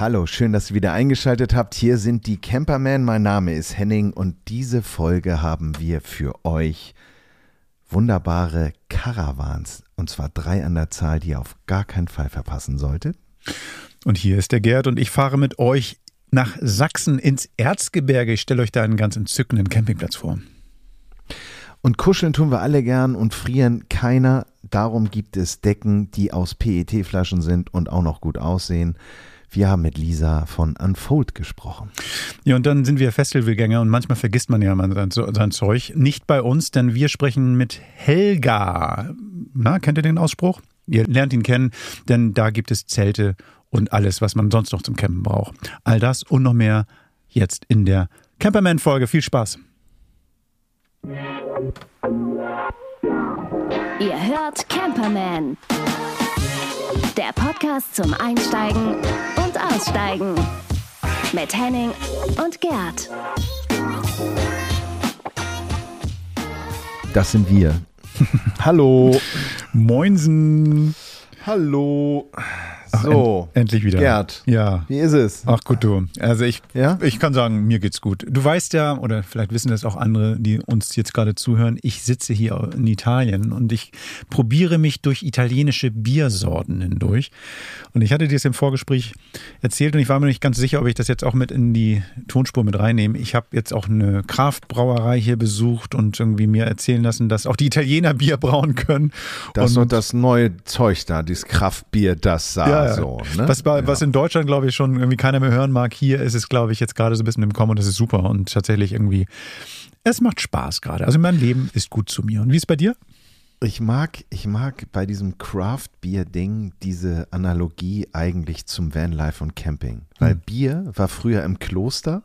Hallo, schön, dass ihr wieder eingeschaltet habt. Hier sind die Camperman. Mein Name ist Henning und diese Folge haben wir für euch wunderbare Caravans. Und zwar drei an der Zahl, die ihr auf gar keinen Fall verpassen solltet. Und hier ist der Gerd und ich fahre mit euch nach Sachsen ins Erzgebirge. Ich stelle euch da einen ganz entzückenden Campingplatz vor. Und kuscheln tun wir alle gern und frieren keiner. Darum gibt es Decken, die aus PET-Flaschen sind und auch noch gut aussehen. Wir haben mit Lisa von Unfold gesprochen. Ja, und dann sind wir Festivalgänger und manchmal vergisst man ja mal sein, sein Zeug. Nicht bei uns, denn wir sprechen mit Helga. Na, kennt ihr den Ausspruch? Ihr lernt ihn kennen, denn da gibt es Zelte und alles, was man sonst noch zum Campen braucht. All das und noch mehr jetzt in der Camperman-Folge. Viel Spaß. Ihr hört Camperman. Der Podcast zum Einsteigen und Aussteigen. Mit Henning und Gerd. Das sind wir. Hallo. Moinsen. Hallo. Ach, So, end, endlich wieder. Gerd. Ja. wie ist es? Ach gut, du. Also ich, Ja? ich kann sagen, mir geht's gut. Du weißt ja, oder vielleicht wissen das auch andere, die uns jetzt gerade zuhören, ich sitze hier in Italien und ich probiere mich durch italienische Biersorten hindurch. Und ich hatte dir das im Vorgespräch erzählt und ich war mir nicht ganz sicher, ob ich das jetzt auch mit in die Tonspur mit reinnehme. Ich habe jetzt auch eine Kraftbrauerei hier besucht und irgendwie mir erzählen lassen, dass auch die Italiener Bier brauen können. Das ist und doch das neue Zeug da, dieses Kraftbier, das sah ja, ja. so. Ne? was, bei, ja. was in Deutschland, glaube ich, schon irgendwie keiner mehr hören mag. Hier ist es, glaube ich, jetzt gerade so ein bisschen im Kommen und das ist super. Und tatsächlich irgendwie, es macht Spaß gerade. Also mein Leben ist gut zu mir. Und wie ist es bei dir? Ich mag, ich mag bei diesem Craft-Bier-Ding diese Analogie eigentlich zum Vanlife und Camping. Weil Hm. Bier war früher im Kloster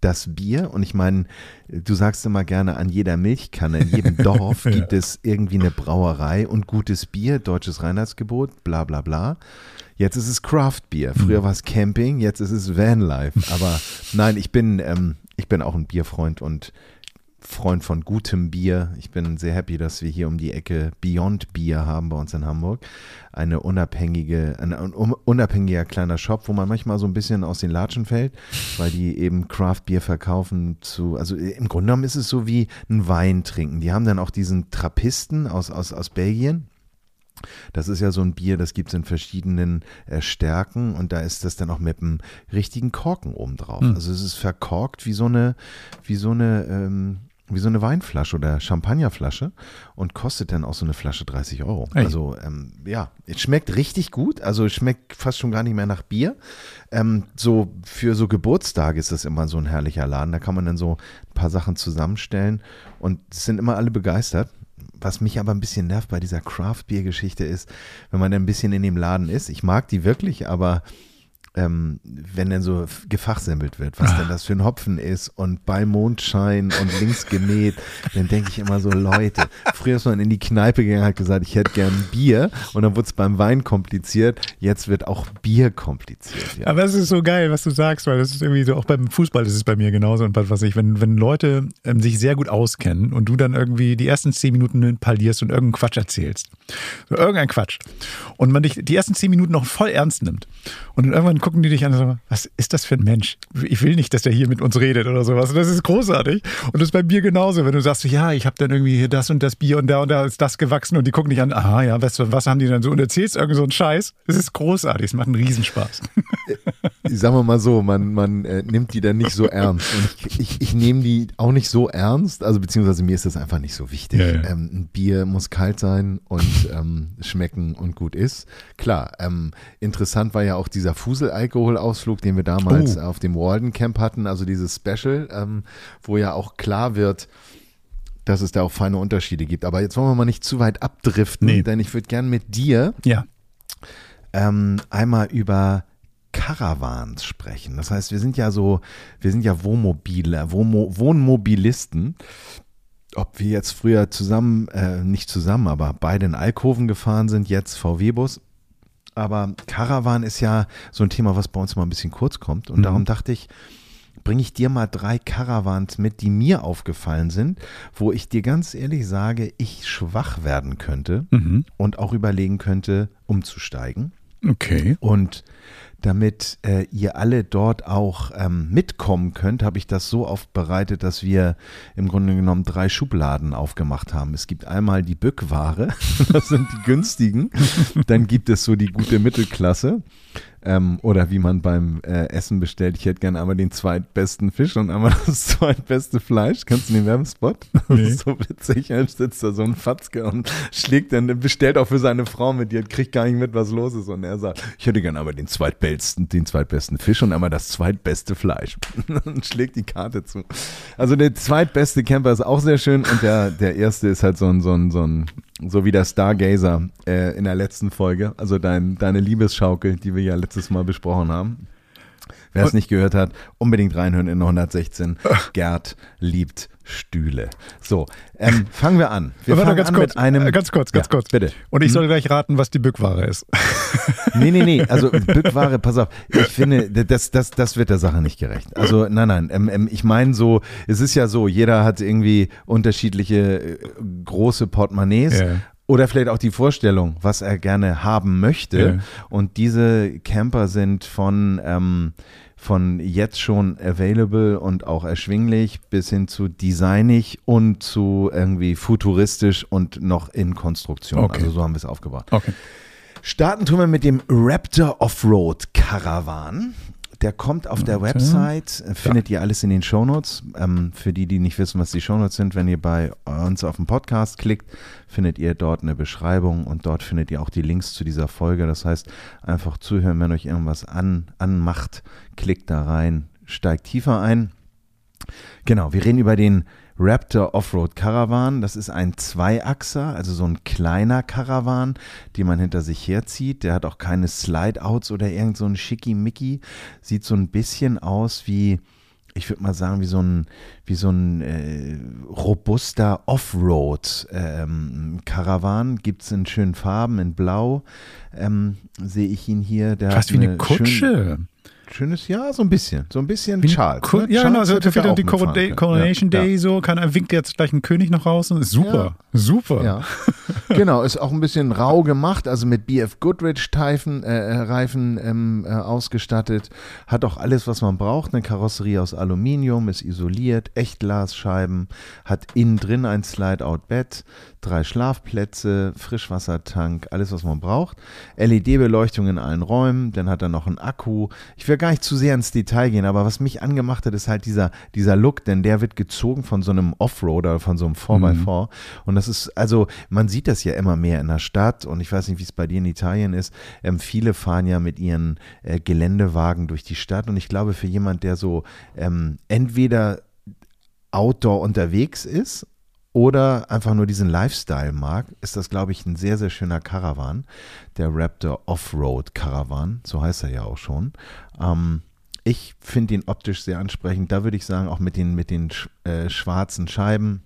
das Bier und ich meine, du sagst immer gerne, an jeder Milchkanne, in jedem Dorf gibt es irgendwie eine Brauerei und gutes Bier, deutsches Reinheitsgebot, bla bla bla. Jetzt ist es Craft-Bier. Früher war es Camping, jetzt ist es Vanlife. Aber nein, ich bin, ähm, ich bin auch ein Bierfreund und Freund von gutem Bier. Ich bin sehr happy, dass wir hier um die Ecke Beyond Bier haben bei uns in Hamburg. Eine unabhängige, ein un- unabhängiger kleiner Shop, wo man manchmal so ein bisschen aus den Latschen fällt, weil die eben Craft Bier verkaufen zu, also im Grunde genommen ist es so wie ein Wein trinken. Die haben dann auch diesen Trappisten aus, aus, aus Belgien. Das ist ja so ein Bier, das gibt es in verschiedenen äh, Stärken und da ist das dann auch mit einem richtigen Korken oben drauf. Hm. Also es ist verkorkt wie so eine, wie so eine, ähm, wie so eine Weinflasche oder Champagnerflasche und kostet dann auch so eine Flasche 30 Euro. Ey. Also ähm, ja, es schmeckt richtig gut. Also es schmeckt fast schon gar nicht mehr nach Bier. Ähm, so für so Geburtstage ist das immer so ein herrlicher Laden. Da kann man dann so ein paar Sachen zusammenstellen und es sind immer alle begeistert. Was mich aber ein bisschen nervt bei dieser Craft-Bier-Geschichte ist, wenn man ein bisschen in dem Laden ist. Ich mag die wirklich, aber ähm, wenn dann so gefachsimpelt wird, was denn das für ein Hopfen ist und bei Mondschein und links gemäht, dann denke ich immer so, Leute, früher ist man in die Kneipe gegangen, hat gesagt, ich hätte gern Bier und dann wurde es beim Wein kompliziert, jetzt wird auch Bier kompliziert. Ja. Aber es ist so geil, was du sagst, weil das ist irgendwie so, auch beim Fußball ist es bei mir genauso und was weiß ich, wenn, wenn Leute ähm, sich sehr gut auskennen und du dann irgendwie die ersten zehn Minuten parlierst und irgendeinen Quatsch erzählst. So, irgendein Quatsch. Und man dich die ersten zehn Minuten noch voll ernst nimmt. Und dann irgendwann gucken die dich an und sagen, was ist das für ein Mensch? Ich will nicht, dass der hier mit uns redet oder sowas. Und das ist großartig. Und das ist bei Bier genauso. Wenn du sagst, ja, ich habe dann irgendwie hier das und das Bier und da und da ist das gewachsen und die gucken dich an, aha, ja, was, was haben die dann so? Und erzählst irgend so einen Scheiß. Das ist großartig. Es macht einen Riesenspaß. sagen wir mal so, man, man äh, nimmt die dann nicht so ernst. Und ich, ich, ich nehme die auch nicht so ernst, also beziehungsweise mir ist das einfach nicht so wichtig. Ja, ja. Ähm, ein Bier muss kalt sein und ähm, schmecken und gut ist. Klar, ähm, interessant war ja auch dieser Fusel-Alkohol-Ausflug, den wir damals Oh. auf dem Walden Camp hatten, also dieses Special, ähm, wo ja auch klar wird, dass es da auch feine Unterschiede gibt. Aber jetzt wollen wir mal nicht zu weit abdriften, Nee. denn ich würde gern mit dir Ja. ähm, einmal über Caravans sprechen. Das heißt, wir sind ja so, wir sind ja Wohnmobile, Wohnmo Wohnmobilisten. Ob wir jetzt früher zusammen, äh, nicht zusammen, aber beide in Alkoven gefahren sind, jetzt VW-Bus. Aber Caravan ist ja so ein Thema, was bei uns mal ein bisschen kurz kommt. Und Mhm. darum dachte ich, bringe ich dir mal drei Caravans mit, die mir aufgefallen sind, wo ich dir ganz ehrlich sage, ich schwach werden könnte Mhm. und auch überlegen könnte, umzusteigen. Okay. Und damit äh, ihr alle dort auch ähm, mitkommen könnt, habe ich das so aufbereitet, dass wir im Grunde genommen drei Schubladen aufgemacht haben. Es gibt einmal die Bückware, das sind die günstigen. Dann gibt es so die gute Mittelklasse. Ähm, oder wie man beim äh, Essen bestellt, ich hätte gerne einmal den zweitbesten Fisch und einmal das zweitbeste Fleisch. Kannst du den Werbespot? Das Nee. ist so witzig. Dann sitzt da so ein Fatzke und schlägt dann, bestellt auch für seine Frau mit, die kriegt gar nicht mit, was los ist. Und er sagt, ich hätte gerne einmal den zweitbesten, den zweitbesten Fisch und einmal das zweitbeste Fleisch. und schlägt die Karte zu. Also der zweitbeste Camper ist auch sehr schön und der, der erste ist halt so ein, so ein, so ein, so wie der Stargazer äh, in der letzten Folge, also dein, deine Liebesschaukel, die wir ja letztes Mal besprochen haben. Wer es nicht gehört hat, unbedingt reinhören in 116. Gerd liebt Stühle. So, ähm, fangen wir an. Wir fangen ganz an kurz, mit einem. äh, ganz kurz, ganz Ja, kurz. Bitte. Und ich soll gleich raten, was die Bückware ist. Nee, nee, nee. Also Bückware, pass auf. Ich finde, das, das, das wird der Sache nicht gerecht. Also nein, nein. Ähm, ähm, ich meine so, es ist ja so, jeder hat irgendwie unterschiedliche äh, große Portemonnaies. Ja. Oder vielleicht auch die Vorstellung, was er gerne haben möchte. Ja. Und diese Camper sind von, ähm, von jetzt schon available und auch erschwinglich bis hin zu designig und zu irgendwie futuristisch und noch in Konstruktion. Okay. Also so haben wir es aufgebaut. Okay. Starten tun wir mit dem Raptor Offroad Caravan. Der kommt auf der. Website, äh, findet ihr alles in den Shownotes. Ähm, für die, die nicht wissen, was die Shownotes sind, wenn ihr bei uns auf den Podcast klickt, findet ihr dort eine Beschreibung und dort findet ihr auch die Links zu dieser Folge. Das heißt, einfach zuhören, wenn euch irgendwas an, anmacht, klickt da rein, steigt tiefer ein. Genau, wir reden über den Raptor Offroad Caravan. Das ist ein Zweiachser, also so ein kleiner Caravan, den man hinter sich herzieht. Der hat auch keine Slide-Outs oder irgend so ein Schickimicki. Sieht so ein bisschen aus wie, ich würde mal sagen, wie so ein, wie so ein äh, robuster Offroad-Caravan. Gibt es in schönen Farben, in Blau ähm, sehe ich ihn hier. Der Fast wie eine Kutsche. Schön, schönes Jahr, so ein bisschen. So ein bisschen Wie Charles. Ne? Ja, genau, Charles so für da auch die Corona- können. Coronation ja, Day, so, kann, er winkt jetzt gleich ein König nach draußen. Super, super. Ja. ja. genau, ist auch ein bisschen rau gemacht, also mit BF Goodrich Reifen, äh, Reifen ähm, äh, ausgestattet. Hat auch alles, was man braucht. Eine Karosserie aus Aluminium, ist isoliert, Echtglasscheiben, hat innen drin ein Slide-Out-Bett, drei Schlafplätze, Frischwassertank, alles, was man braucht. LED-Beleuchtung in allen Räumen, dann hat er noch einen Akku. Ich will gar nicht zu sehr ins Detail gehen, aber was mich angemacht hat, ist halt dieser, dieser Look, denn der wird gezogen von so einem Offroader, von so einem 4x4. Und das ist, also, man sieht das ja immer mehr in der Stadt und ich weiß nicht, wie es bei dir in Italien ist. Ähm, viele fahren ja mit ihren äh, Geländewagen durch die Stadt und ich glaube, für jemand, der so ähm, entweder Outdoor unterwegs ist oder einfach nur diesen Lifestyle mag, ist das, glaube ich, ein sehr, sehr schöner Caravan. Der Raptor Offroad Caravan, so heißt er ja auch schon. Ähm, ich finde ihn optisch sehr ansprechend. Da würde ich sagen, auch mit den, mit den äh, schwarzen Scheiben,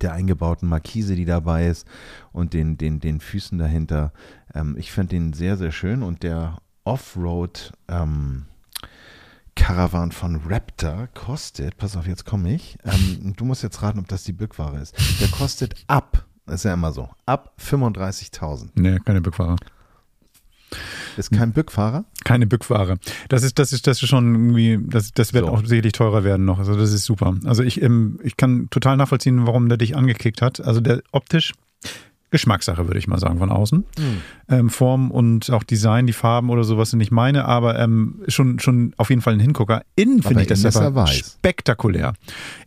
der eingebauten Markise, die dabei ist und den, den, den Füßen dahinter. Ähm, ich finde den sehr, sehr schön und der Offroad ähm, Caravan von Raptor kostet, pass auf, jetzt komme ich. Ähm, du musst jetzt raten, ob das die Bückware ist. Der kostet ab, das ist ja immer so, ab 35.000. Nee, keine Bückware. Ist kein Bückfahrer? Keine Bückware. Das ist, das ist, das ist schon irgendwie, das, das wird So. auch sicherlich teurer werden noch. Also das ist super. Also ich, ähm, ich kann total nachvollziehen, warum der dich angekickt hat. Also der optisch Geschmackssache, würde ich mal sagen, von außen. Ähm, Form und auch Design, die Farben oder sowas sind nicht meine, aber ähm, schon, schon auf jeden Fall ein Hingucker. Innen finde ich das er aber spektakulär.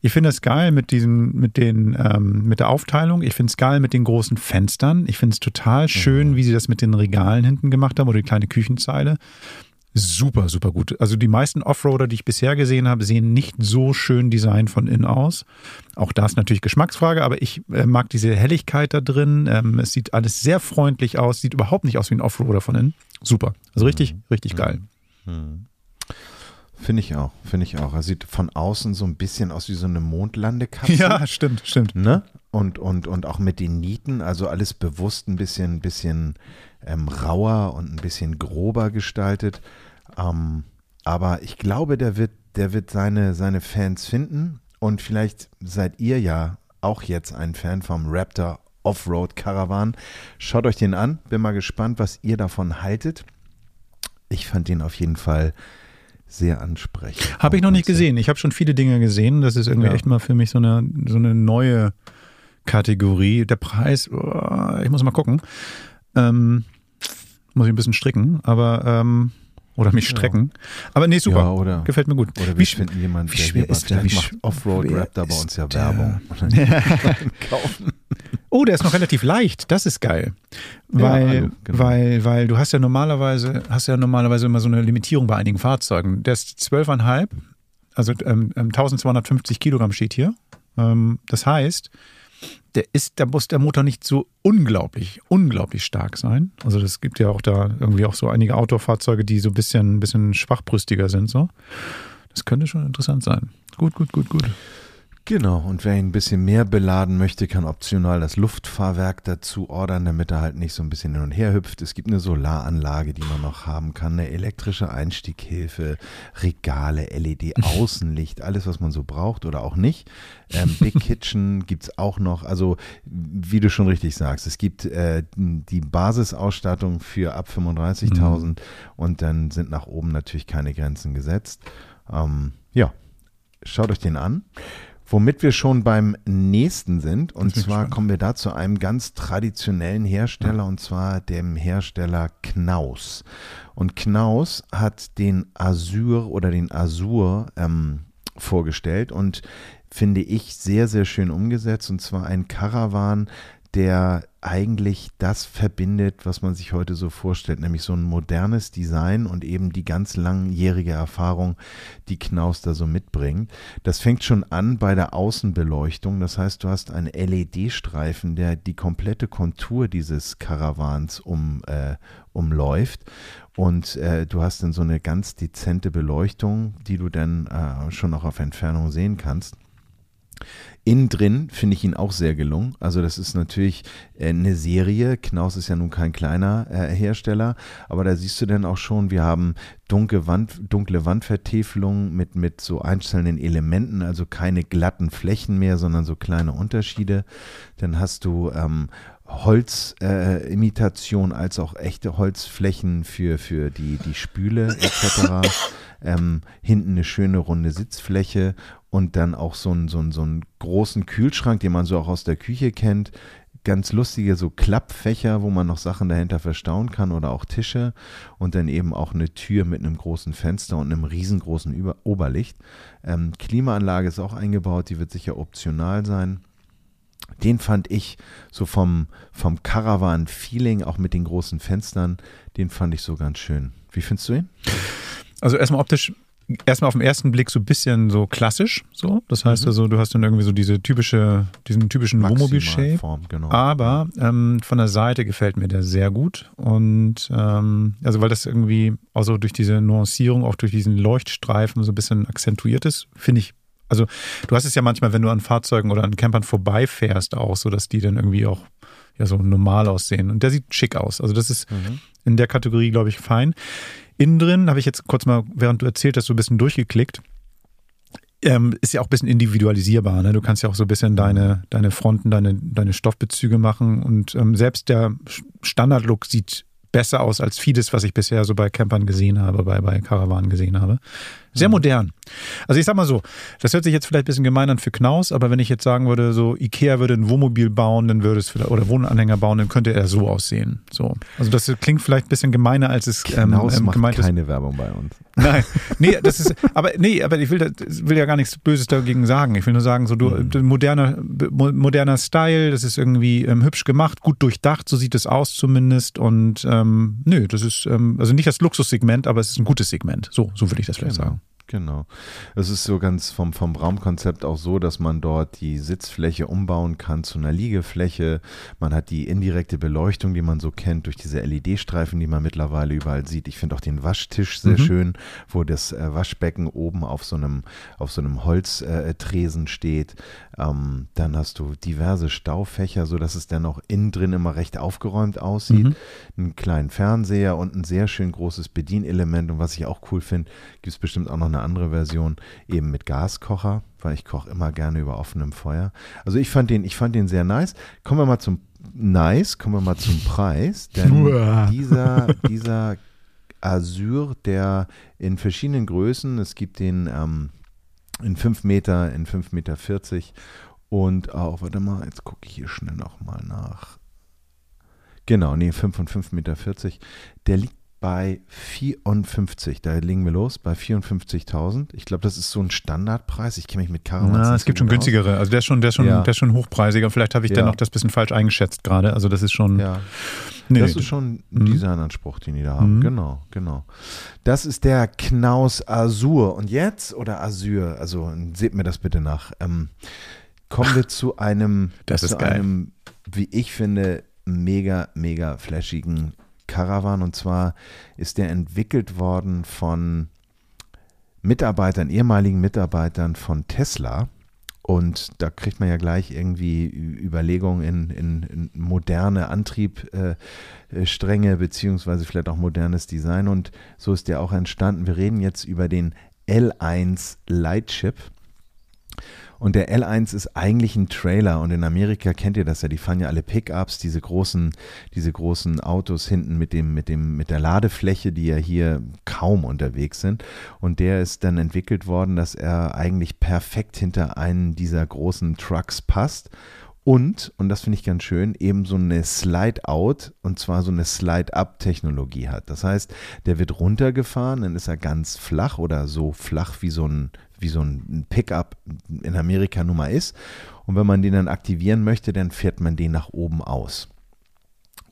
Ich finde es geil mit diesem, mit den, ähm, mit der Aufteilung. Ich finde es geil mit den großen Fenstern. Ich finde es total schön, wie sie das mit den Regalen hinten gemacht haben oder die kleine Küchenzeile. Super, super gut. Also die meisten Offroader, die ich bisher gesehen habe, sehen nicht so schön Design von innen aus. Auch da ist natürlich Geschmacksfrage, aber ich äh, mag diese Helligkeit da drin. Ähm, es sieht alles sehr freundlich aus, sieht überhaupt nicht aus wie ein Offroader von innen. Super. Also richtig, richtig geil. Finde ich auch, finde ich auch. Er sieht von außen so ein bisschen aus wie so eine Mondlandekapsel. Ja, stimmt, stimmt. Ne? Und, und, und auch mit den Nieten, also alles bewusst ein bisschen, bisschen ähm, rauer und ein bisschen grober gestaltet. Ähm, aber ich glaube, der wird, der wird seine, seine Fans finden. Und vielleicht seid ihr ja auch jetzt ein Fan vom Raptor Offroad Caravan. Schaut euch den an. Bin mal gespannt, was ihr davon haltet. ich fand den auf jeden Fall sehr ansprechend. Habe ich noch nicht gesehen. Ich habe schon viele Dinge gesehen. Das ist irgendwie Ja. echt mal für mich so eine, so eine neue Kategorie. Der Preis, oh, ich muss mal gucken. Ähm, muss ich ein bisschen stricken, aber ähm, oder mich strecken. Aber nee, super. Ja, oder, Gefällt mir gut. oder Wie wir sch- finden jemanden, wie der schwer hier ist der? Wie macht sch- Offroad wer Rap da bei uns ja der? Werbung. Kaufen. Oh, der ist noch relativ leicht. Das ist geil. Ja, Weil, also, genau. weil, weil du hast ja normalerweise, hast ja normalerweise immer so eine Limitierung bei einigen Fahrzeugen. Der ist 12,5, also ähm, ähm, 1250 Kilogramm steht hier. Ähm, das heißt, der ist, da muss der Motor nicht so unglaublich, unglaublich stark sein. Also das gibt ja auch da irgendwie auch so einige Outdoor-Fahrzeuge, die so ein bisschen, ein bisschen schwachbrüstiger sind. So. Das könnte schon interessant sein. Gut, gut, gut, gut. Genau, und wer ihn ein bisschen mehr beladen möchte, kann optional das Luftfahrwerk dazu ordern, damit er halt nicht so ein bisschen hin und her hüpft. Es gibt eine Solaranlage, die man noch haben kann, eine elektrische Einstieghilfe, Regale, LED-Außenlicht, alles, was man so braucht oder auch nicht. Ähm, Big Kitchen gibt's auch noch. Also, wie du schon richtig sagst, es gibt äh, die Basisausstattung für ab 35.000 und dann sind nach oben natürlich keine Grenzen gesetzt. Ähm, ja, schaut euch den an. Womit wir schon beim nächsten sind, und zwar gespannt. kommen wir da zu einem ganz traditionellen Hersteller, und zwar dem Hersteller Knaus. Und Knaus hat den Azur oder den Azur ähm, vorgestellt und finde ich sehr, sehr schön umgesetzt, und zwar ein Caravan, der eigentlich das verbindet, was man sich heute so vorstellt, nämlich so ein modernes Design und eben die ganz langjährige Erfahrung, die Knaus da so mitbringt. Das fängt schon an bei der Außenbeleuchtung. Das heißt, du hast einen LED-Streifen, der die komplette Kontur dieses Karawans um, äh, umläuft. Und äh, du hast dann so eine ganz dezente Beleuchtung, die du dann äh, schon auch auf Entfernung sehen kannst. Innen drin finde ich ihn auch sehr gelungen. Also das ist natürlich äh, eine Serie. Knaus ist ja nun kein kleiner äh, Hersteller, aber da siehst du dann auch schon, wir haben dunkle, Wand, dunkle Wandvertäfelungen mit, mit so einzelnen Elementen, also keine glatten Flächen mehr, sondern so kleine Unterschiede. Dann hast du ähm, Holzimitation äh, als auch echte Holzflächen für, für die, die Spüle etc. ähm, hinten eine schöne runde Sitzfläche und dann auch so einen, so, einen, so einen großen Kühlschrank, den man so auch aus der Küche kennt. Ganz lustige so Klappfächer, wo man noch Sachen dahinter verstauen kann oder auch Tische und dann eben auch eine Tür mit einem großen Fenster und einem riesengroßen Über Oberlicht. Ähm, Klimaanlage ist auch eingebaut, die wird sicher optional sein. Den fand ich so vom, vom Caravan-Feeling, auch mit den großen Fenstern, den fand ich so ganz schön. Wie findest du ihn? Also erstmal optisch, erstmal auf den ersten Blick so ein bisschen so klassisch, so. Das heißt Mhm. also, du hast dann irgendwie so diese typische, diesen typischen Wohnmobil-Shape. Genau. Aber ähm, von der Seite gefällt mir der sehr gut. Und ähm, also weil das irgendwie auch so durch diese Nuancierung, auch durch diesen Leuchtstreifen so ein bisschen akzentuiert ist, finde ich. Also du hast es ja manchmal, wenn du an Fahrzeugen oder an Campern vorbeifährst, auch so, dass die dann irgendwie auch ja so normal aussehen. Und der sieht schick aus. Also das ist Mhm. in der Kategorie, glaube ich, fein. Innen drin habe ich jetzt kurz mal, während du erzählt hast, so ein bisschen durchgeklickt. Ähm, ist ja auch ein bisschen individualisierbar. Ne? Du kannst ja auch so ein bisschen deine, deine Fronten, deine, deine Stoffbezüge machen. Und ähm, selbst der Standardlook sieht besser aus als vieles, was ich bisher so bei Campern gesehen habe, bei, bei Caravan gesehen habe. Sehr modern. Also ich sag mal so, das hört sich jetzt vielleicht ein bisschen gemein an für Knaus, aber wenn ich jetzt sagen würde, so Ikea würde ein Wohnmobil bauen, dann würde es vielleicht, oder Wohnanhänger bauen, dann könnte er so aussehen. So. Also das klingt vielleicht ein bisschen gemeiner, als es ähm, Knaus ähm, macht gemeint ist. keine Werbung bei uns. Nein, nee, das ist, aber nee, aber ich will, da- will ja gar nichts Böses dagegen sagen. Ich will nur sagen, so du, Mhm. moderner, mo- moderner Style, das ist irgendwie ähm, hübsch gemacht, gut durchdacht, so sieht es aus zumindest. Und ähm, nö, das ist ähm, also nicht das Luxussegment, aber es ist ein gutes Segment. So, so würde ich das vielleicht Genau. sagen. Genau. Es ist so ganz vom, vom Raumkonzept auch so, dass man dort die Sitzfläche umbauen kann zu einer Liegefläche. Man hat die indirekte Beleuchtung, die man so kennt, durch diese LED-Streifen, die man mittlerweile überall sieht. Ich finde auch den Waschtisch sehr Mhm. schön, wo das äh, Waschbecken oben auf so einem, auf so einem Holztresen äh, steht. Ähm, dann hast du diverse Staufächer, sodass es dann auch innen drin immer recht aufgeräumt aussieht. Mhm. Einen kleinen Fernseher und ein sehr schön großes Bedienelement. Und was ich auch cool finde, gibt es bestimmt auch noch eine andere Version, eben mit Gaskocher, weil ich koche immer gerne über offenem Feuer. Also ich fand den, ich fand den sehr nice. Kommen wir mal zum Nice, kommen wir mal zum Preis, denn Uah. dieser, dieser Azur, der in verschiedenen Größen, es gibt den ähm, in 5 Meter, in 5 Meter 40 und auch, warte mal, jetzt gucke ich hier schnell nochmal nach. Genau, nee, 5 und 5,40 Meter. Der liegt bei 54. Da legen wir los, bei 54.000. Ich glaube, das ist so ein Standardpreis. Ich kenne mich mit Na, nicht es gibt schon gut günstigere. Also der ist schon, der ist schon, Ja. der ist schon hochpreisiger. Vielleicht habe ich Ja. dann noch das bisschen falsch eingeschätzt gerade. Also das ist schon. Aus. Ja, nee, das ist schon ein Mhm. Designanspruch, den die da haben. Mhm. Genau, genau. Das ist der Knaus Azur. Und jetzt, oder Azur, also seht mir das bitte nach, ähm, kommen wir zu einem, Das zu ist geil. einem, wie ich finde, mega, mega flashigen Caravan. Und zwar ist der entwickelt worden von Mitarbeitern, ehemaligen Mitarbeitern von Tesla. Und da kriegt man ja gleich irgendwie Überlegungen in, in, in moderne Antriebsstränge äh, beziehungsweise vielleicht auch modernes Design. Und so ist der auch entstanden. Wir reden jetzt über den L1 Lightship. Und der L1 ist eigentlich ein Trailer und in Amerika kennt ihr das ja, die fahren ja alle Pickups, diese großen, diese großen Autos hinten mit dem, mit dem, mit der Ladefläche, die ja hier kaum unterwegs sind. Und der ist dann entwickelt worden, dass er eigentlich perfekt hinter einen dieser großen Trucks passt. Und, und das finde ich ganz schön, eben so eine Slide-Out und zwar so eine Slide-Up-Technologie hat. Das heißt, der wird runtergefahren, dann ist er ganz flach oder so flach wie so ein, wie so ein Pickup in Amerika nun mal ist. Und wenn man den dann aktivieren möchte, dann fährt man den nach oben aus.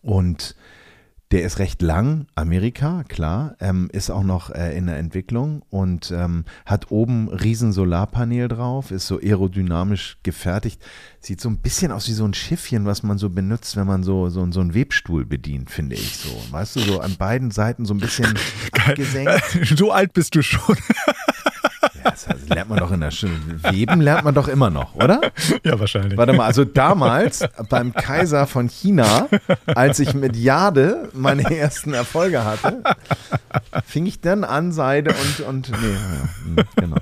Und der ist recht lang, Amerika, klar, ähm, ist auch noch äh, in der Entwicklung und ähm, hat oben riesen Solarpanel drauf, ist so aerodynamisch gefertigt, sieht so ein bisschen aus wie so ein Schiffchen, was man so benutzt, wenn man so, so, so einen Webstuhl bedient, finde ich so. Weißt du, so an beiden Seiten so ein bisschen abgesenkt. so alt bist du schon. Das lernt man doch in der Schule. Weben lernt man doch immer noch, oder? ja, wahrscheinlich. Warte mal, also damals beim Kaiser von China, als ich mit Jade meine ersten Erfolge hatte, fing ich dann an, Seide und, und nee, ja, genau.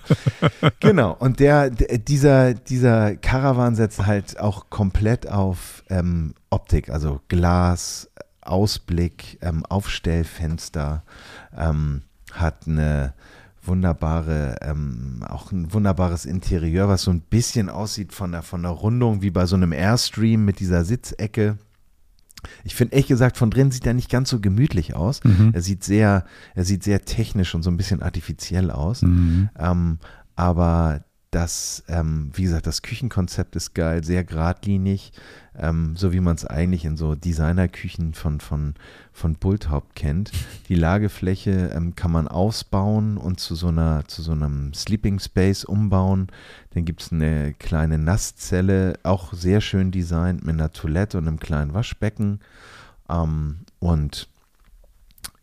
Genau, und der, der, dieser, dieser Caravan setzt halt auch komplett auf ähm, Optik, also Glas, Ausblick, ähm, Aufstellfenster, ähm, hat eine wunderbare, ähm, auch ein wunderbares Interieur, was so ein bisschen aussieht von der, von der Rundung wie bei so einem Airstream mit dieser Sitzecke. Ich finde ehrlich gesagt, von drin sieht er nicht ganz so gemütlich aus. Mhm. Er sieht sehr, er sieht sehr technisch und so ein bisschen artifiziell aus. Mhm. Ähm, aber das, ähm, wie gesagt, das Küchenkonzept ist geil, sehr geradlinig, ähm, so wie man es eigentlich in so Designerküchen von, von, von Bulthaupt kennt. Die Lagefläche ähm, kann man ausbauen und zu so einer, zu so einem Sleeping Space umbauen. Dann gibt es eine kleine Nasszelle, auch sehr schön designt mit einer Toilette und einem kleinen Waschbecken. Ähm, und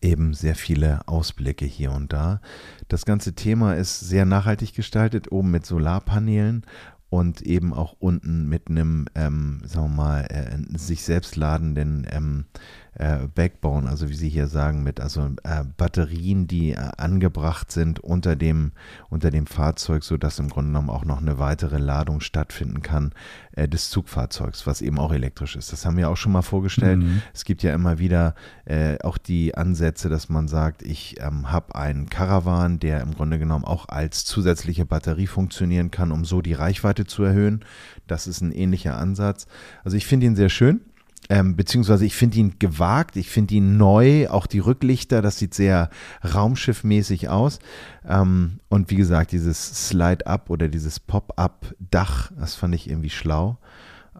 eben sehr viele Ausblicke hier und da. Das ganze Thema ist sehr nachhaltig gestaltet, oben mit Solarpanelen und eben auch unten mit einem, ähm, sagen wir mal, äh, sich selbst ladenden ähm, äh, Backbone, also wie Sie hier sagen, mit also äh, Batterien, die äh, angebracht sind unter dem, unter dem Fahrzeug, sodass im Grunde genommen auch noch eine weitere Ladung stattfinden kann äh, des Zugfahrzeugs, was eben auch elektrisch ist. Das haben wir auch schon mal vorgestellt. Mhm. Es gibt ja immer wieder äh, auch die Ansätze, dass man sagt, ich ähm, habe einen Caravan, der im Grunde genommen auch als zusätzliche Batterie funktionieren kann, um so die Reichweite zu erhöhen. Das ist ein ähnlicher Ansatz. Also ich finde ihn sehr schön. Ähm, beziehungsweise ich finde ihn gewagt, ich finde ihn neu, auch die Rücklichter, das sieht sehr raumschiffmäßig aus. Ähm, und wie gesagt, dieses Slide-Up oder dieses Pop-Up-Dach, das fand ich irgendwie schlau.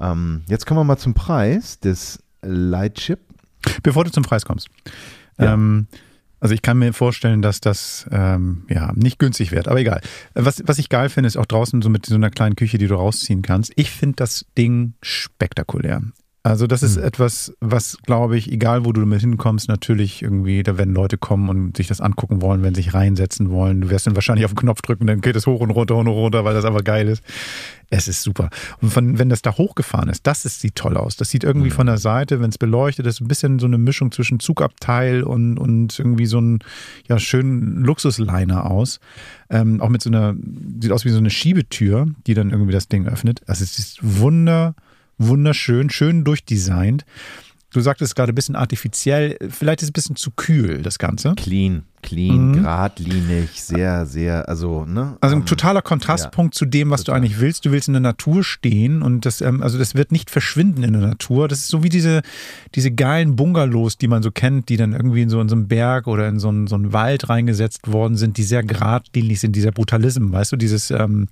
Ähm, jetzt kommen wir mal zum Preis des Lightship. Bevor du zum Preis kommst. Ja. Ähm, also ich kann mir vorstellen, dass das ähm, ja nicht günstig wird, aber egal. Was, was ich geil finde, ist auch draußen so mit so einer kleinen Küche, die du rausziehen kannst. Ich finde das Ding spektakulär. Also das ist Hm. etwas, was glaube ich, egal wo du damit hinkommst, natürlich irgendwie, da werden Leute kommen und sich das angucken wollen, wenn sie sich reinsetzen wollen. Du wirst dann wahrscheinlich auf den Knopf drücken, dann geht es hoch und runter, hoch und runter, weil das einfach geil ist. Es ist super. Und von, wenn das da hochgefahren ist, das ist, sieht toll aus. Das sieht irgendwie Mhm. von der Seite, wenn es beleuchtet ist, ein bisschen so eine Mischung zwischen Zugabteil und, und irgendwie so ein ja, schönen Luxusliner aus. Ähm, auch mit so einer, sieht aus wie so eine Schiebetür, die dann irgendwie das Ding öffnet. Also es ist wunder, wunderschön, schön durchdesignt. Du sagtest gerade ein bisschen artifiziell, vielleicht ist es ein bisschen zu kühl, das Ganze. Clean, clean, mhm. geradlinig, sehr, sehr, also, ne? Also ein ähm, totaler Kontrastpunkt ja, zu dem, was total. du eigentlich willst. Du willst in der Natur stehen und das, ähm, also das wird nicht verschwinden in der Natur. Das ist so wie diese, diese geilen Bungalows, die man so kennt, die dann irgendwie in so, in so einem Berg oder in so einen, so einen Wald reingesetzt worden sind, die sehr geradlinig sind, dieser Brutalism, weißt du, dieses, ähm,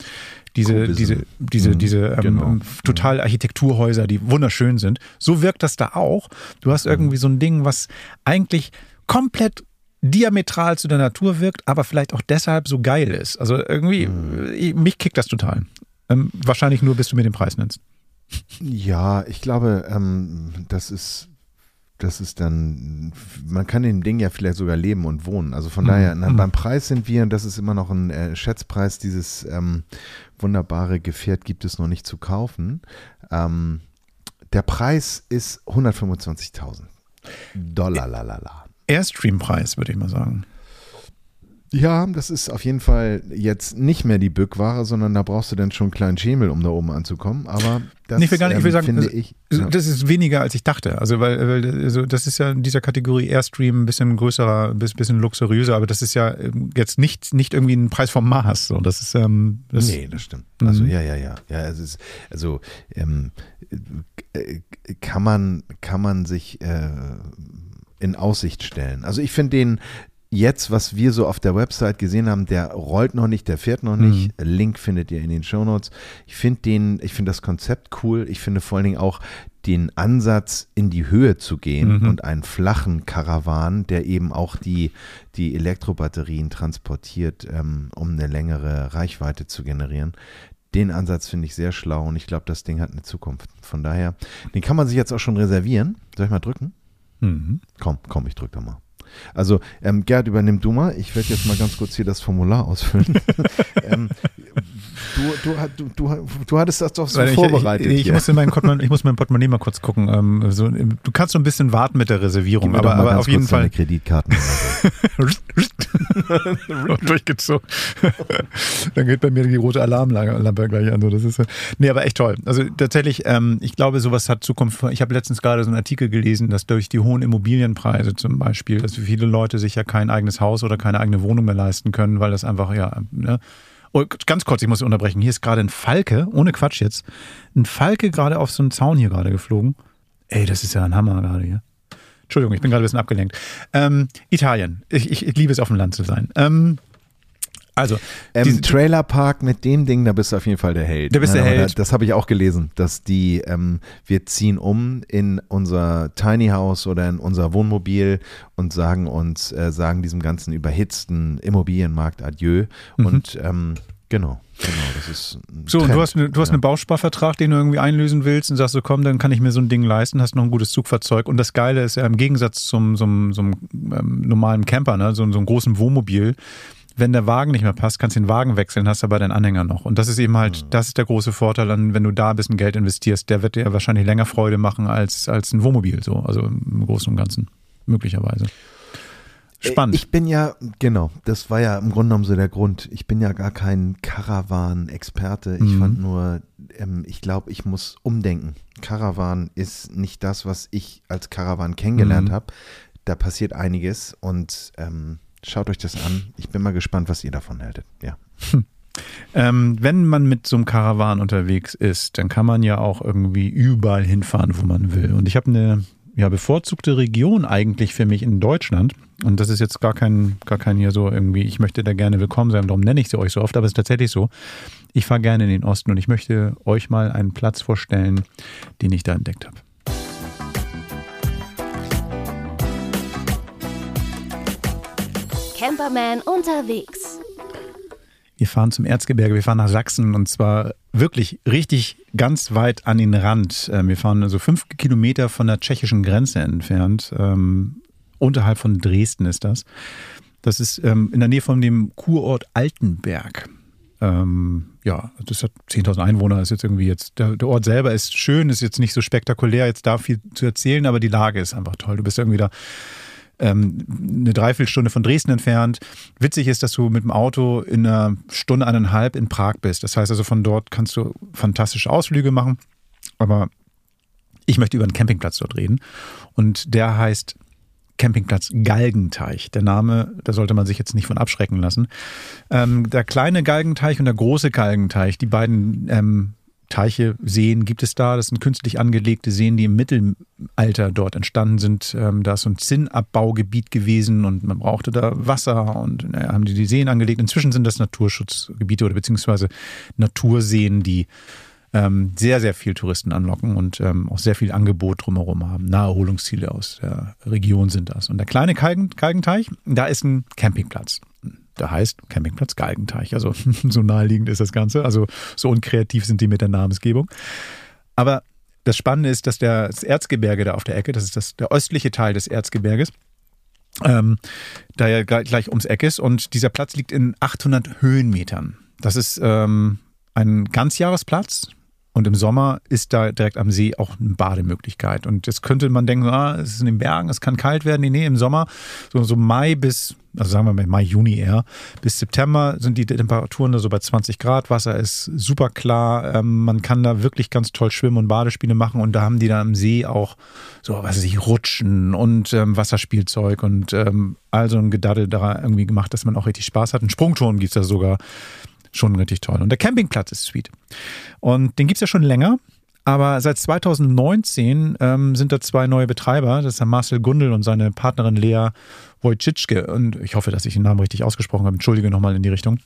diese, Kubism. diese, diese, mhm, diese ähm, genau. Ähm, total Architekturhäuser, die wunderschön sind. So wirkt das da auch. Du hast mhm. irgendwie so ein Ding, was eigentlich komplett diametral zu der Natur wirkt, aber vielleicht auch deshalb so geil ist. Also irgendwie, mhm. mich kickt das total. Ähm, wahrscheinlich nur, bis du mir den Preis nennst. Ja, ich glaube, ähm, das ist das ist dann, man kann in dem Ding ja vielleicht sogar leben und wohnen. Also von mhm. daher, na, mhm. beim Preis sind wir, und das ist immer noch ein äh, Schätzpreis, dieses ähm, wunderbare Gefährt gibt es noch nicht zu kaufen. Ähm, der Preis ist 125.000 Dollar. Lalala. Airstream-Preis, würde ich mal sagen. Ja, das ist auf jeden Fall jetzt nicht mehr die Bückware, sondern da brauchst du dann schon einen kleinen Schemel, um da oben anzukommen. Aber das nee, ich will gar nicht, ich will ähm, sagen, finde also, ich. Ja. Das ist weniger, als ich dachte. Also, weil, weil also das ist ja in dieser Kategorie Airstream ein bisschen größerer, ein bisschen luxuriöser, aber das ist ja ähm, jetzt nicht, nicht irgendwie ein Preis vom Mars. So. Das ist, ähm, das nee, das stimmt. Also, mhm. ja, ja, ja. ja es ist, also, ähm, äh, kann man, kann man sich äh, in Aussicht stellen. Also ich finde den, jetzt, was wir so auf der Website gesehen haben, der rollt noch nicht, der fährt noch nicht. Mhm. Link findet ihr in den Show Notes. Ich finde den, ich finde das Konzept cool. Ich finde vor allen Dingen auch den Ansatz, in die Höhe zu gehen mhm. und einen flachen Karawan, der eben auch die, die Elektrobatterien transportiert, ähm, um eine längere Reichweite zu generieren. Den Ansatz finde ich sehr schlau und ich glaube, das Ding hat eine Zukunft. Von daher, den kann man sich jetzt auch schon reservieren. Soll ich mal drücken? Mhm. Komm, komm, ich drücke da mal. Also, ähm, Gerd, übernimm du mal. Ich werde jetzt mal ganz kurz hier das Formular ausfüllen. ähm, du, du, du, du, hattest das doch so ich, vorbereitet. Ich, ich, ich muss in mein ich muss mein Portemonnaie mal kurz gucken. Ähm, so, du kannst so ein bisschen warten mit der Reservierung, aber, aber auf jeden Fall. Kreditkarten. Durchgezogen. Dann geht bei mir die rote Alarmlampe gleich an. So, das ist, nee, aber echt toll. Also tatsächlich, ähm, ich glaube, sowas hat Zukunft. Ich habe letztens gerade so einen Artikel gelesen, dass durch die hohen Immobilienpreise zum Beispiel, dass viele Leute sich ja kein eigenes Haus oder keine eigene Wohnung mehr leisten können, weil das einfach, ja, ne? Oh, ganz kurz, ich muss unterbrechen. Hier ist gerade ein Falke, ohne Quatsch jetzt, ein Falke gerade auf so einen Zaun hier gerade geflogen. Ey, das ist ja ein Hammer gerade hier. Entschuldigung, ich bin gerade ein bisschen abgelenkt. Ähm, Italien. Ich, ich, ich, liebe es, auf dem Land zu sein. Ähm, also, ähm, Trailerpark mit dem Ding, da bist du auf jeden Fall der Held. Da bist der Held. Das habe ich auch gelesen, dass die, ähm, wir ziehen um in unser Tiny House oder in unser Wohnmobil und sagen uns, äh, sagen diesem ganzen überhitzten Immobilienmarkt Adieu. Mhm. Und ähm, genau. Genau, das ist so. Trend. Und du hast, eine, du hast ja. einen Bausparvertrag, den du irgendwie einlösen willst und sagst so, komm, dann kann ich mir so ein Ding leisten, hast noch ein gutes Zugfahrzeug. Und das Geile ist ja im Gegensatz zum, zum, zum ähm, normalen Camper, ne, so, so einem großen Wohnmobil, wenn der Wagen nicht mehr passt, kannst du den Wagen wechseln, hast aber deinen Anhänger noch. Und das ist eben halt, mhm. das ist der große Vorteil wenn du da ein bisschen Geld investierst. Der wird dir wahrscheinlich länger Freude machen als, als ein Wohnmobil, so. Also im Großen und Ganzen. Möglicherweise. Spannend. Ich bin ja, genau, das war ja im Grunde genommen so der Grund. Ich bin ja gar kein Caravan-Experte. Ich mhm. fand nur, ähm, ich glaube, ich muss umdenken. Caravan ist nicht das, was ich als Caravan kennengelernt mhm. habe. Da passiert einiges und ähm, Schaut euch das an. Ich bin mal gespannt, was ihr davon haltet. Ja. Hm. Ähm, wenn man mit so einem Karawan unterwegs ist, dann kann man ja auch irgendwie überall hinfahren, wo man will. Und ich habe eine ja, bevorzugte Region eigentlich für mich in Deutschland. Und das ist jetzt gar kein, gar kein hier so irgendwie, ich möchte da gerne willkommen sein, darum nenne ich sie euch so oft, aber es ist tatsächlich so. Ich fahre gerne in den Osten und ich möchte euch mal einen Platz vorstellen, den ich da entdeckt habe. Camperman unterwegs. Wir fahren zum Erzgebirge, wir fahren nach Sachsen und zwar wirklich richtig ganz weit an den Rand. Ähm, wir fahren also fünf Kilometer von der tschechischen Grenze entfernt. Ähm, unterhalb von Dresden ist das. Das ist ähm, in der Nähe von dem Kurort Altenberg. Ähm, ja, das hat 10.000 Einwohner, ist jetzt irgendwie jetzt, der, der, Ort selber ist schön, ist jetzt nicht so spektakulär, jetzt da viel zu erzählen, aber die Lage ist einfach toll. Du bist irgendwie da ähm, eine Dreiviertelstunde von Dresden entfernt. Witzig ist, dass du mit dem Auto in einer Stunde, eineinhalb in Prag bist. Das heißt also, von dort kannst du fantastische Ausflüge machen. Aber Ich möchte über einen Campingplatz dort reden. Und der heißt Campingplatz Galgenteich. Der Name, da sollte man sich jetzt nicht von abschrecken lassen. Ähm, der kleine Galgenteich und der große Galgenteich, die beiden ähm, Teiche, Seen gibt es da. Das sind künstlich angelegte Seen, die im Mittelalter dort entstanden sind. Ähm, da ist so ein Zinnabbaugebiet gewesen und man brauchte da Wasser und naja, haben die die Seen angelegt. Inzwischen sind das Naturschutzgebiete oder beziehungsweise Naturseen, die ähm, sehr, sehr viel Touristen anlocken und ähm, auch sehr viel Angebot drumherum haben. Naherholungsziele aus der Region sind das. Und der kleine Kalgen, Kalgenteich, da ist ein Campingplatz. Der heißt Campingplatz Galgenteich. Also so naheliegend ist das Ganze. Also so unkreativ sind die mit der Namensgebung. Aber das Spannende ist, dass der, das Erzgebirge da auf der Ecke, das ist das, der östliche Teil des Erzgebirges, ähm, da ja gleich ums Eck ist. Und dieser Platz liegt in 800 Höhenmetern. Das ist ähm, ein Ganzjahresplatz. Und im Sommer ist da direkt am See auch eine Bademöglichkeit. Und jetzt könnte man denken, ah, es ist in den Bergen, es kann kalt werden. Nee, nee, im Sommer, so, so Mai bis, also sagen wir mal Mai, Juni eher, bis September sind die Temperaturen da so bei 20 Grad. Wasser ist super klar. Ähm, man kann da wirklich ganz toll schwimmen und Badespiele machen. Und da haben die da am See auch so, was weiß ich, Rutschen und ähm, Wasserspielzeug und ähm, all so ein Gedaddel da irgendwie gemacht, dass man auch richtig Spaß hat. Einen Sprungturm gibt es da sogar schon richtig toll. Und der Campingplatz ist sweet. Und den gibt es ja schon länger. Aber seit 2019 ähm, sind da zwei neue Betreiber. Das ist der Marcel Gundel und seine Partnerin Lea Wojcicki. Und ich hoffe, dass ich den Namen richtig ausgesprochen habe. Entschuldige nochmal in die Richtung.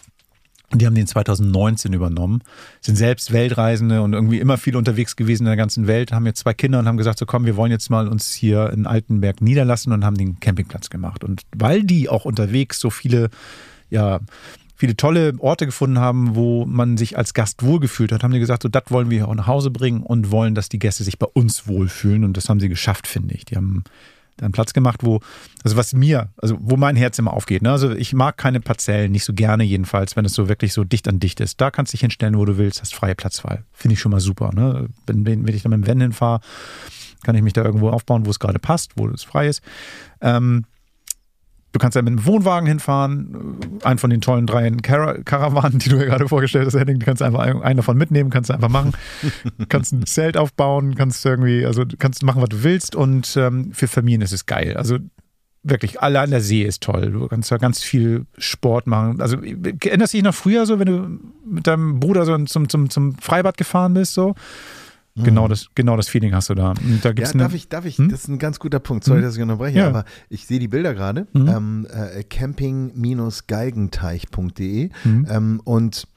Und die haben den 2019 übernommen, sind selbst Weltreisende und irgendwie immer viel unterwegs gewesen in der ganzen Welt, haben jetzt zwei Kinder und haben gesagt, so komm, wir wollen jetzt mal uns hier in Altenberg niederlassen und haben den Campingplatz gemacht. Und weil die auch unterwegs so viele, ja, viele tolle Orte gefunden haben, wo man sich als Gast wohlgefühlt hat, haben die gesagt, so das wollen wir auch nach Hause bringen und wollen, dass die Gäste sich bei uns wohlfühlen. Und das haben sie geschafft, finde ich. Die haben da einen Platz gemacht, wo, also was mir, also wo mein Herz immer aufgeht. Ne? Also ich mag keine Parzellen, nicht so gerne jedenfalls, wenn es so wirklich so dicht an dicht ist. Da kannst du dich hinstellen, wo du willst, hast freie Platzwahl. Finde ich schon mal super. Ne? Wenn, wenn ich dann mit dem Van hinfahre, kann ich mich da irgendwo aufbauen, wo es gerade passt, wo es frei ist. Ähm, Du kannst ja mit einem Wohnwagen hinfahren, einen von den tollen drei Car Karawanen, die du ja gerade vorgestellt hast, Henning, du kannst einfach einen davon mitnehmen, kannst du einfach machen. kannst ein Zelt aufbauen, kannst irgendwie, also kannst machen, was du willst und ähm, für Familien ist es geil. Also wirklich, allein der See ist toll. Du kannst da ganz viel Sport machen. Also erinnerst du dich noch früher so, wenn du mit deinem Bruder so zum, zum, zum Freibad gefahren bist, so? Genau, mhm. das, genau das Feeling hast du da. da gibt's ja, darf ich, darf ich, hm? das ist ein ganz guter Punkt, sorry, hm? dass ich unterbreche, ja. aber ich sehe die Bilder gerade, mhm. ähm, äh, camping-geigenteich.de mhm. ähm, und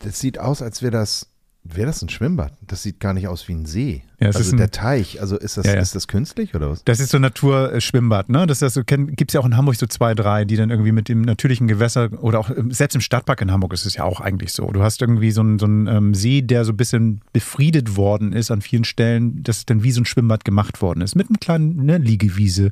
das sieht aus, als wäre das Wäre das ein Schwimmbad? Das sieht gar nicht aus wie ein See. Ja, also ein, der Teich, also ist das, ja, ja. ist das künstlich oder was? Das ist so ein Naturschwimmbad, ne? Das, das so, gibt es ja auch in Hamburg so zwei, drei, die dann irgendwie mit dem natürlichen Gewässer oder auch selbst im Stadtpark in Hamburg ist es ja auch eigentlich so. Du hast irgendwie so einen, so einen ähm, See, der so ein bisschen befriedet worden ist an vielen Stellen, dass dann wie so ein Schwimmbad gemacht worden ist. Mit einem kleinen ne, Liegewiese,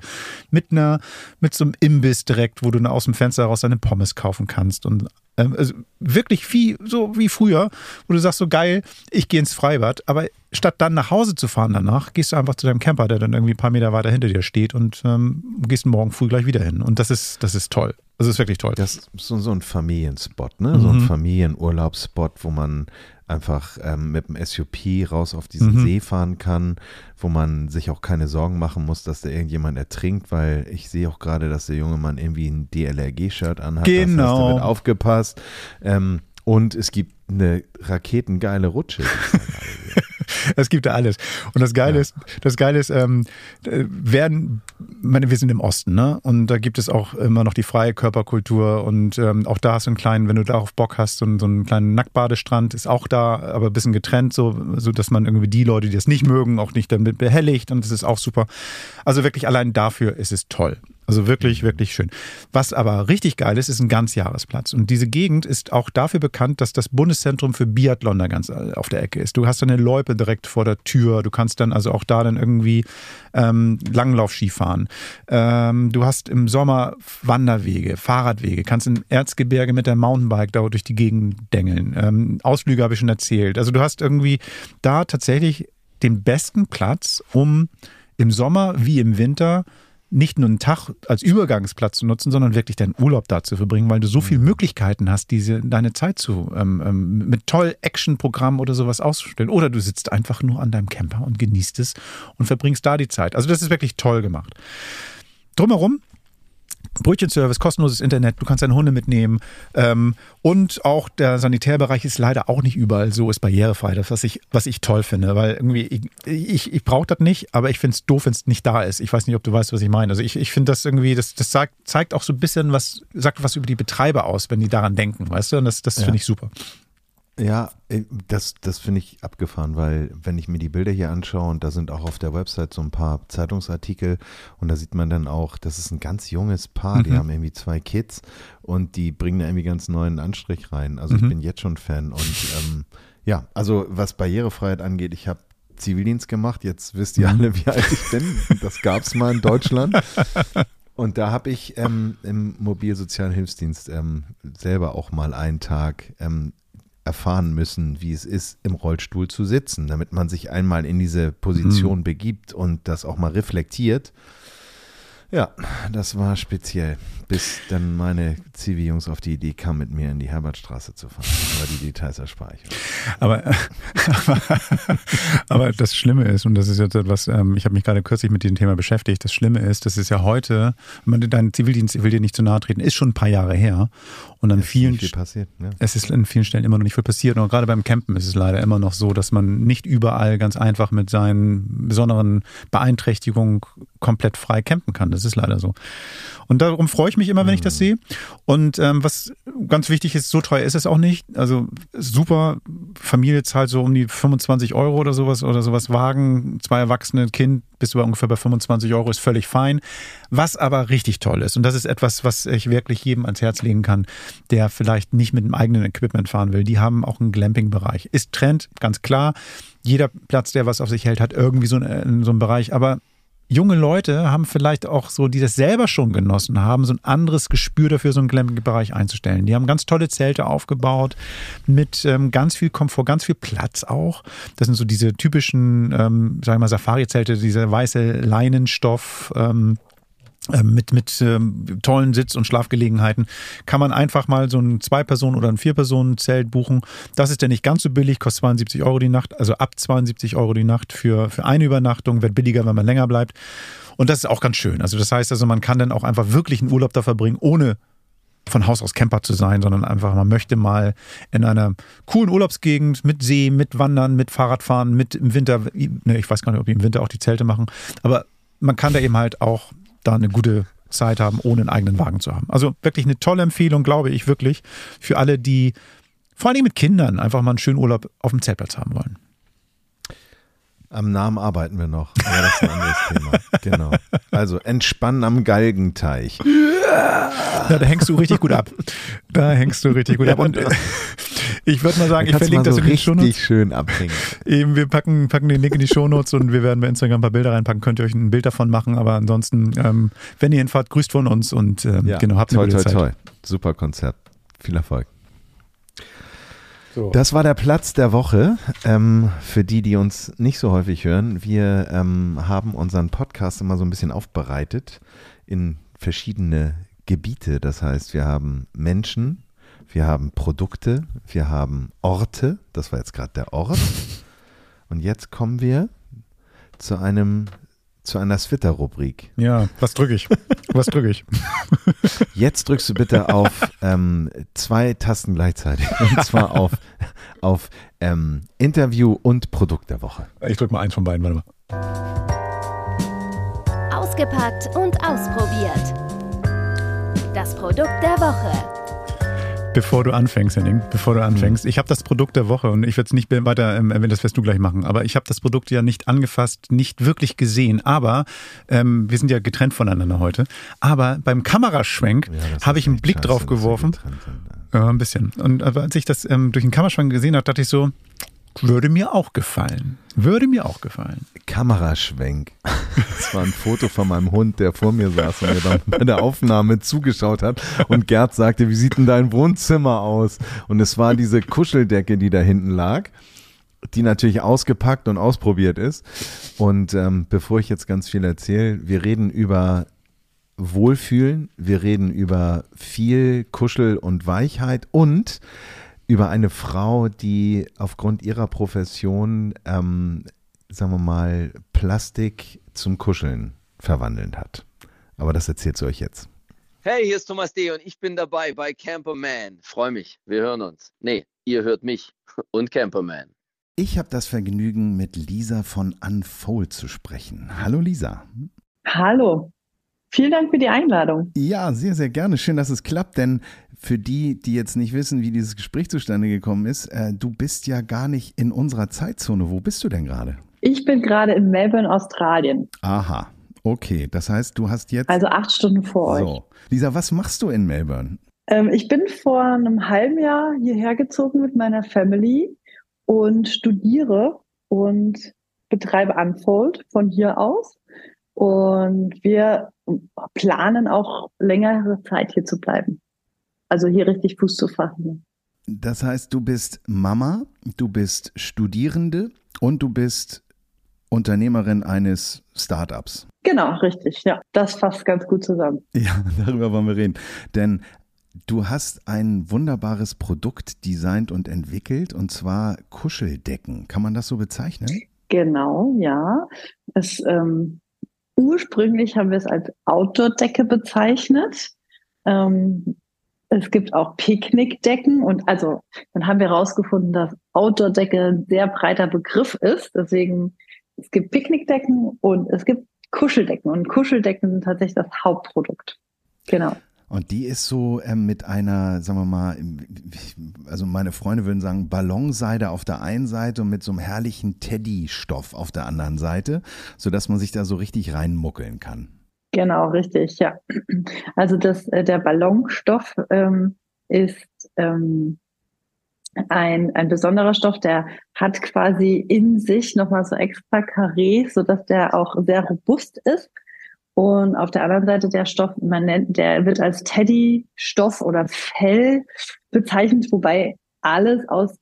mit einer, mit so einem Imbiss direkt, wo du aus dem Fenster raus deine Pommes kaufen kannst und ähm, also wirklich viel, so wie früher, wo du sagst, so geil, ich gehe ins Freibad, aber statt dann nach Hause zu fahren danach, gehst du einfach zu deinem Camper, der dann irgendwie ein paar Meter weiter hinter dir steht und ähm, gehst morgen früh gleich wieder hin. Und das ist, das ist toll. Das ist wirklich toll. Das ist so, so ein Familienspot, ne? Mhm. So ein mhm. Familienurlaubsspot, wo man einfach ähm, mit dem SUP raus auf diesen mhm. See fahren kann, wo man sich auch keine Sorgen machen muss, dass da irgendjemand ertrinkt, weil ich sehe auch gerade, dass der junge Mann irgendwie ein DLRG-Shirt anhat. Genau. Das heißt, da wird aufgepasst. Ähm, und es gibt eine raketengeile Rutsche. es gibt da alles. Und das Geile ja. ist, das Geile ist, ähm, werden, meine, wir sind im Osten, ne? Und da gibt es auch immer noch die freie Körperkultur und ähm, auch da hast du einen kleinen, wenn du darauf Bock hast, so, so einen kleinen Nacktbadestrand ist auch da, aber ein bisschen getrennt, so, so dass man irgendwie die Leute, die das nicht mögen, auch nicht damit behelligt und das ist auch super. Also wirklich allein dafür ist es toll. Also wirklich, wirklich schön. Was aber richtig geil ist, ist ein Ganzjahresplatz. Und diese Gegend ist auch dafür bekannt, dass das Bundeszentrum für Biathlon da ganz äh, auf der Ecke ist. Du hast eine Loipe direkt vor der Tür. Du kannst dann also auch da dann irgendwie ähm, Langlaufski fahren. Ähm, du hast im Sommer Wanderwege, Fahrradwege, kannst in Erzgebirge mit der Mountainbike da durch die Gegend dengeln. Ähm, Ausflüge habe ich schon erzählt. Also du hast irgendwie da tatsächlich den besten Platz, um im Sommer wie im Winter nicht nur einen Tag als Übergangsplatz zu nutzen, sondern wirklich deinen Urlaub da zu verbringen, weil du so viele Möglichkeiten hast, diese, deine Zeit zu ähm, ähm, mit toll Action-Programmen oder sowas auszustellen. Oder du sitzt einfach nur an deinem Camper und genießt es und verbringst da die Zeit. Also das ist wirklich toll gemacht. Drumherum Brötchenservice, kostenloses Internet, du kannst deine Hunde mitnehmen. Ähm, und auch der Sanitärbereich ist leider auch nicht überall so, ist barrierefrei. Das, was ich, was ich toll finde, weil irgendwie, ich, ich, ich brauche das nicht, aber ich finde es doof, wenn es nicht da ist. Ich weiß nicht, ob du weißt, was ich meine. Also ich, ich finde das irgendwie, das, das sagt, zeigt auch so ein bisschen was, sagt was über die Betreiber aus, wenn die daran denken, weißt du? Und das, das ja. finde ich super. Ja, äh, das, das finde ich abgefahren, weil wenn ich mir die Bilder hier anschaue und da sind auch auf der Website so ein paar Zeitungsartikel und da sieht man dann auch, das ist ein ganz junges Paar, die mhm. haben irgendwie zwei Kids und die bringen da irgendwie ganz neuen Anstrich rein. Also mhm. ich bin jetzt schon Fan und ähm, ja, also was Barrierefreiheit angeht, ich habe Zivildienst gemacht, jetzt wisst ihr mhm. alle, wie alt ich bin. Das gab es mal in Deutschland. Und da habe ich ähm, im Mobilsozialen Hilfsdienst ähm, selber auch mal einen Tag ähm, erfahren müssen, wie es ist, im Rollstuhl zu sitzen, damit man sich einmal in diese Position mhm. begibt und das auch mal reflektiert. Ja, das war speziell, bis dann meine Zivi-Jungs auf die Idee kamen, mit mir in die Herbertstraße zu fahren. Aber die Details erspare ich. Aber, aber, aber, das Schlimme ist, und das ist jetzt etwas, ähm, ich habe mich gerade kürzlich mit diesem Thema beschäftigt, das Schlimme ist, das ist ja heute, man, dein Zivildienst, ich will dir nicht zu nahe treten, ist schon ein paar Jahre her. Und an es vielen, viel passiert, ja. es ist an vielen Stellen immer noch nicht viel passiert. Und gerade beim Campen ist es leider immer noch so, dass man nicht überall ganz einfach mit seinen besonderen Beeinträchtigungen komplett frei campen kann. Das ist leider so. Und darum freue ich mich immer, wenn ich das mhm. sehe. Und ähm, was ganz wichtig ist, so teuer ist es auch nicht. Also super, Familie zahlt so um die 25 Euro oder sowas oder sowas Wagen, zwei Erwachsene, Kind, bist du ungefähr bei 25 Euro, ist völlig fein. Was aber richtig toll ist, und das ist etwas, was ich wirklich jedem ans Herz legen kann, der vielleicht nicht mit dem eigenen Equipment fahren will. Die haben auch einen Glamping-Bereich. Ist Trend, ganz klar. Jeder Platz, der was auf sich hält, hat irgendwie so einen, so einen Bereich. Aber junge Leute haben vielleicht auch so, die das selber schon genossen haben, so ein anderes Gespür dafür, so einen Glamping-Bereich einzustellen. Die haben ganz tolle Zelte aufgebaut mit ähm, ganz viel Komfort, ganz viel Platz auch. Das sind so diese typischen, ähm, sagen wir mal, Safari-Zelte, diese weiße Leinenstoff, ähm, mit, mit ähm, tollen Sitz- und Schlafgelegenheiten kann man einfach mal so ein Zwei-Personen- oder ein Vier-Personen-Zelt buchen. Das ist ja nicht ganz so billig, kostet 72 Euro die Nacht, also ab 72 Euro die Nacht für, für eine Übernachtung, wird billiger, wenn man länger bleibt. Und das ist auch ganz schön. Also das heißt also, man kann dann auch einfach wirklich einen Urlaub da verbringen, ohne von Haus aus Camper zu sein, sondern einfach, man möchte mal in einer coolen Urlaubsgegend mit See, mit Wandern, mit Fahrradfahren, mit im Winter, ne, ich weiß gar nicht, ob die im Winter auch die Zelte machen, aber man kann da eben halt auch da eine gute Zeit haben, ohne einen eigenen Wagen zu haben. Also wirklich eine tolle Empfehlung, glaube ich wirklich, für alle, die vor allem mit Kindern einfach mal einen schönen Urlaub auf dem Zeltplatz haben wollen. Am Namen arbeiten wir noch, aber das ist ein anderes Thema. Genau. Also entspannen am Galgenteich. Ja, da hängst du richtig gut ab. Da hängst du richtig gut ab. Und äh, ich würde mal sagen, ich verlinke das so in die Shownotes. richtig schön abhängen. Eben, wir packen, packen den Link in die Shownotes und wir werden bei Instagram ein paar Bilder reinpacken. Könnt ihr euch ein Bild davon machen. Aber ansonsten, ähm, wenn ihr hinfahrt, grüßt von uns und ähm, ja, genau, habt eine toll, gute toll, Zeit. Toll. Super Konzert. Viel Erfolg. So. Das war der Platz der Woche. Ähm, für die, die uns nicht so häufig hören, wir ähm, haben unseren Podcast immer so ein bisschen aufbereitet in verschiedene Gebiete. Das heißt, wir haben Menschen, wir haben Produkte, wir haben Orte. Das war jetzt gerade der Ort. Und jetzt kommen wir zu einem zu einer Twitter-Rubrik. Ja, was drücke ich? Was drücke ich? Jetzt drückst du bitte auf ähm, zwei Tasten gleichzeitig. Und zwar auf, auf ähm, Interview und Produkt der Woche. Ich drücke mal eins von beiden, warte mal. Ausgepackt und ausprobiert. Das Produkt der Woche. Bevor du anfängst, Henning, bevor du mhm. anfängst. Ich habe das Produkt der Woche und ich werde es nicht weiter ähm, erwähnen, das wirst du gleich machen, aber ich habe das Produkt ja nicht angefasst, nicht wirklich gesehen, aber ähm, wir sind ja getrennt voneinander heute, aber beim Kameraschwenk ja, habe ich einen Blick scheiße, drauf geworfen. Ja, ein bisschen. Und als ich das ähm, durch den Kameraschwenk gesehen habe, dachte ich so, würde mir auch gefallen. Würde mir auch gefallen. Kameraschwenk. Das war ein Foto von meinem Hund, der vor mir saß und mir dann bei der Aufnahme zugeschaut hat. Und Gerd sagte, wie sieht denn dein Wohnzimmer aus? Und es war diese Kuscheldecke, die da hinten lag, die natürlich ausgepackt und ausprobiert ist. Und ähm, bevor ich jetzt ganz viel erzähle, wir reden über Wohlfühlen, wir reden über viel Kuschel und Weichheit und über eine Frau, die aufgrund ihrer Profession, ähm, sagen wir mal, Plastik zum Kuscheln verwandeln hat. Aber das erzählt sie euch jetzt. Hey, hier ist Thomas D. und ich bin dabei bei Camperman. Freue mich, wir hören uns. Nee, ihr hört mich und Camperman. Ich habe das Vergnügen, mit Lisa von Unfold zu sprechen. Hallo Lisa. Hallo. Vielen Dank für die Einladung. Ja, sehr, sehr gerne. Schön, dass es klappt, denn für die, die jetzt nicht wissen, wie dieses Gespräch zustande gekommen ist, äh, du bist ja gar nicht in unserer Zeitzone. Wo bist du denn gerade? Ich bin gerade in Melbourne, Australien. Aha, okay. Das heißt, du hast jetzt. Also acht Stunden vor so. euch. Lisa, was machst du in Melbourne? Ähm, ich bin vor einem halben Jahr hierher gezogen mit meiner Family und studiere und betreibe Unfold von hier aus. Und wir planen auch längere Zeit hier zu bleiben. Also hier richtig Fuß zu fassen. Das heißt, du bist Mama, du bist Studierende und du bist Unternehmerin eines Startups. Genau, richtig. Ja, das fasst ganz gut zusammen. Ja, darüber wollen wir reden. Denn du hast ein wunderbares Produkt designt und entwickelt, und zwar Kuscheldecken. Kann man das so bezeichnen? Genau, ja. Es ähm, Ursprünglich haben wir es als Outdoor-Decke bezeichnet. Ähm, es gibt auch Picknickdecken und also dann haben wir herausgefunden, dass Outdoor-Decke ein sehr breiter Begriff ist. Deswegen es gibt Picknickdecken und es gibt Kuscheldecken und Kuscheldecken sind tatsächlich das Hauptprodukt. Genau. Und die ist so ähm, mit einer, sagen wir mal, also meine Freunde würden sagen, Ballonseide auf der einen Seite und mit so einem herrlichen Teddy-Stoff auf der anderen Seite, sodass man sich da so richtig reinmuckeln kann. Genau, richtig, ja. Also das, äh, der Ballonstoff ähm, ist ähm, ein, ein besonderer Stoff, der hat quasi in sich nochmal so extra Karree, sodass der auch sehr robust ist und auf der anderen Seite der Stoff, man nennt, der wird als Teddy-Stoff oder Fell bezeichnet, wobei alles aus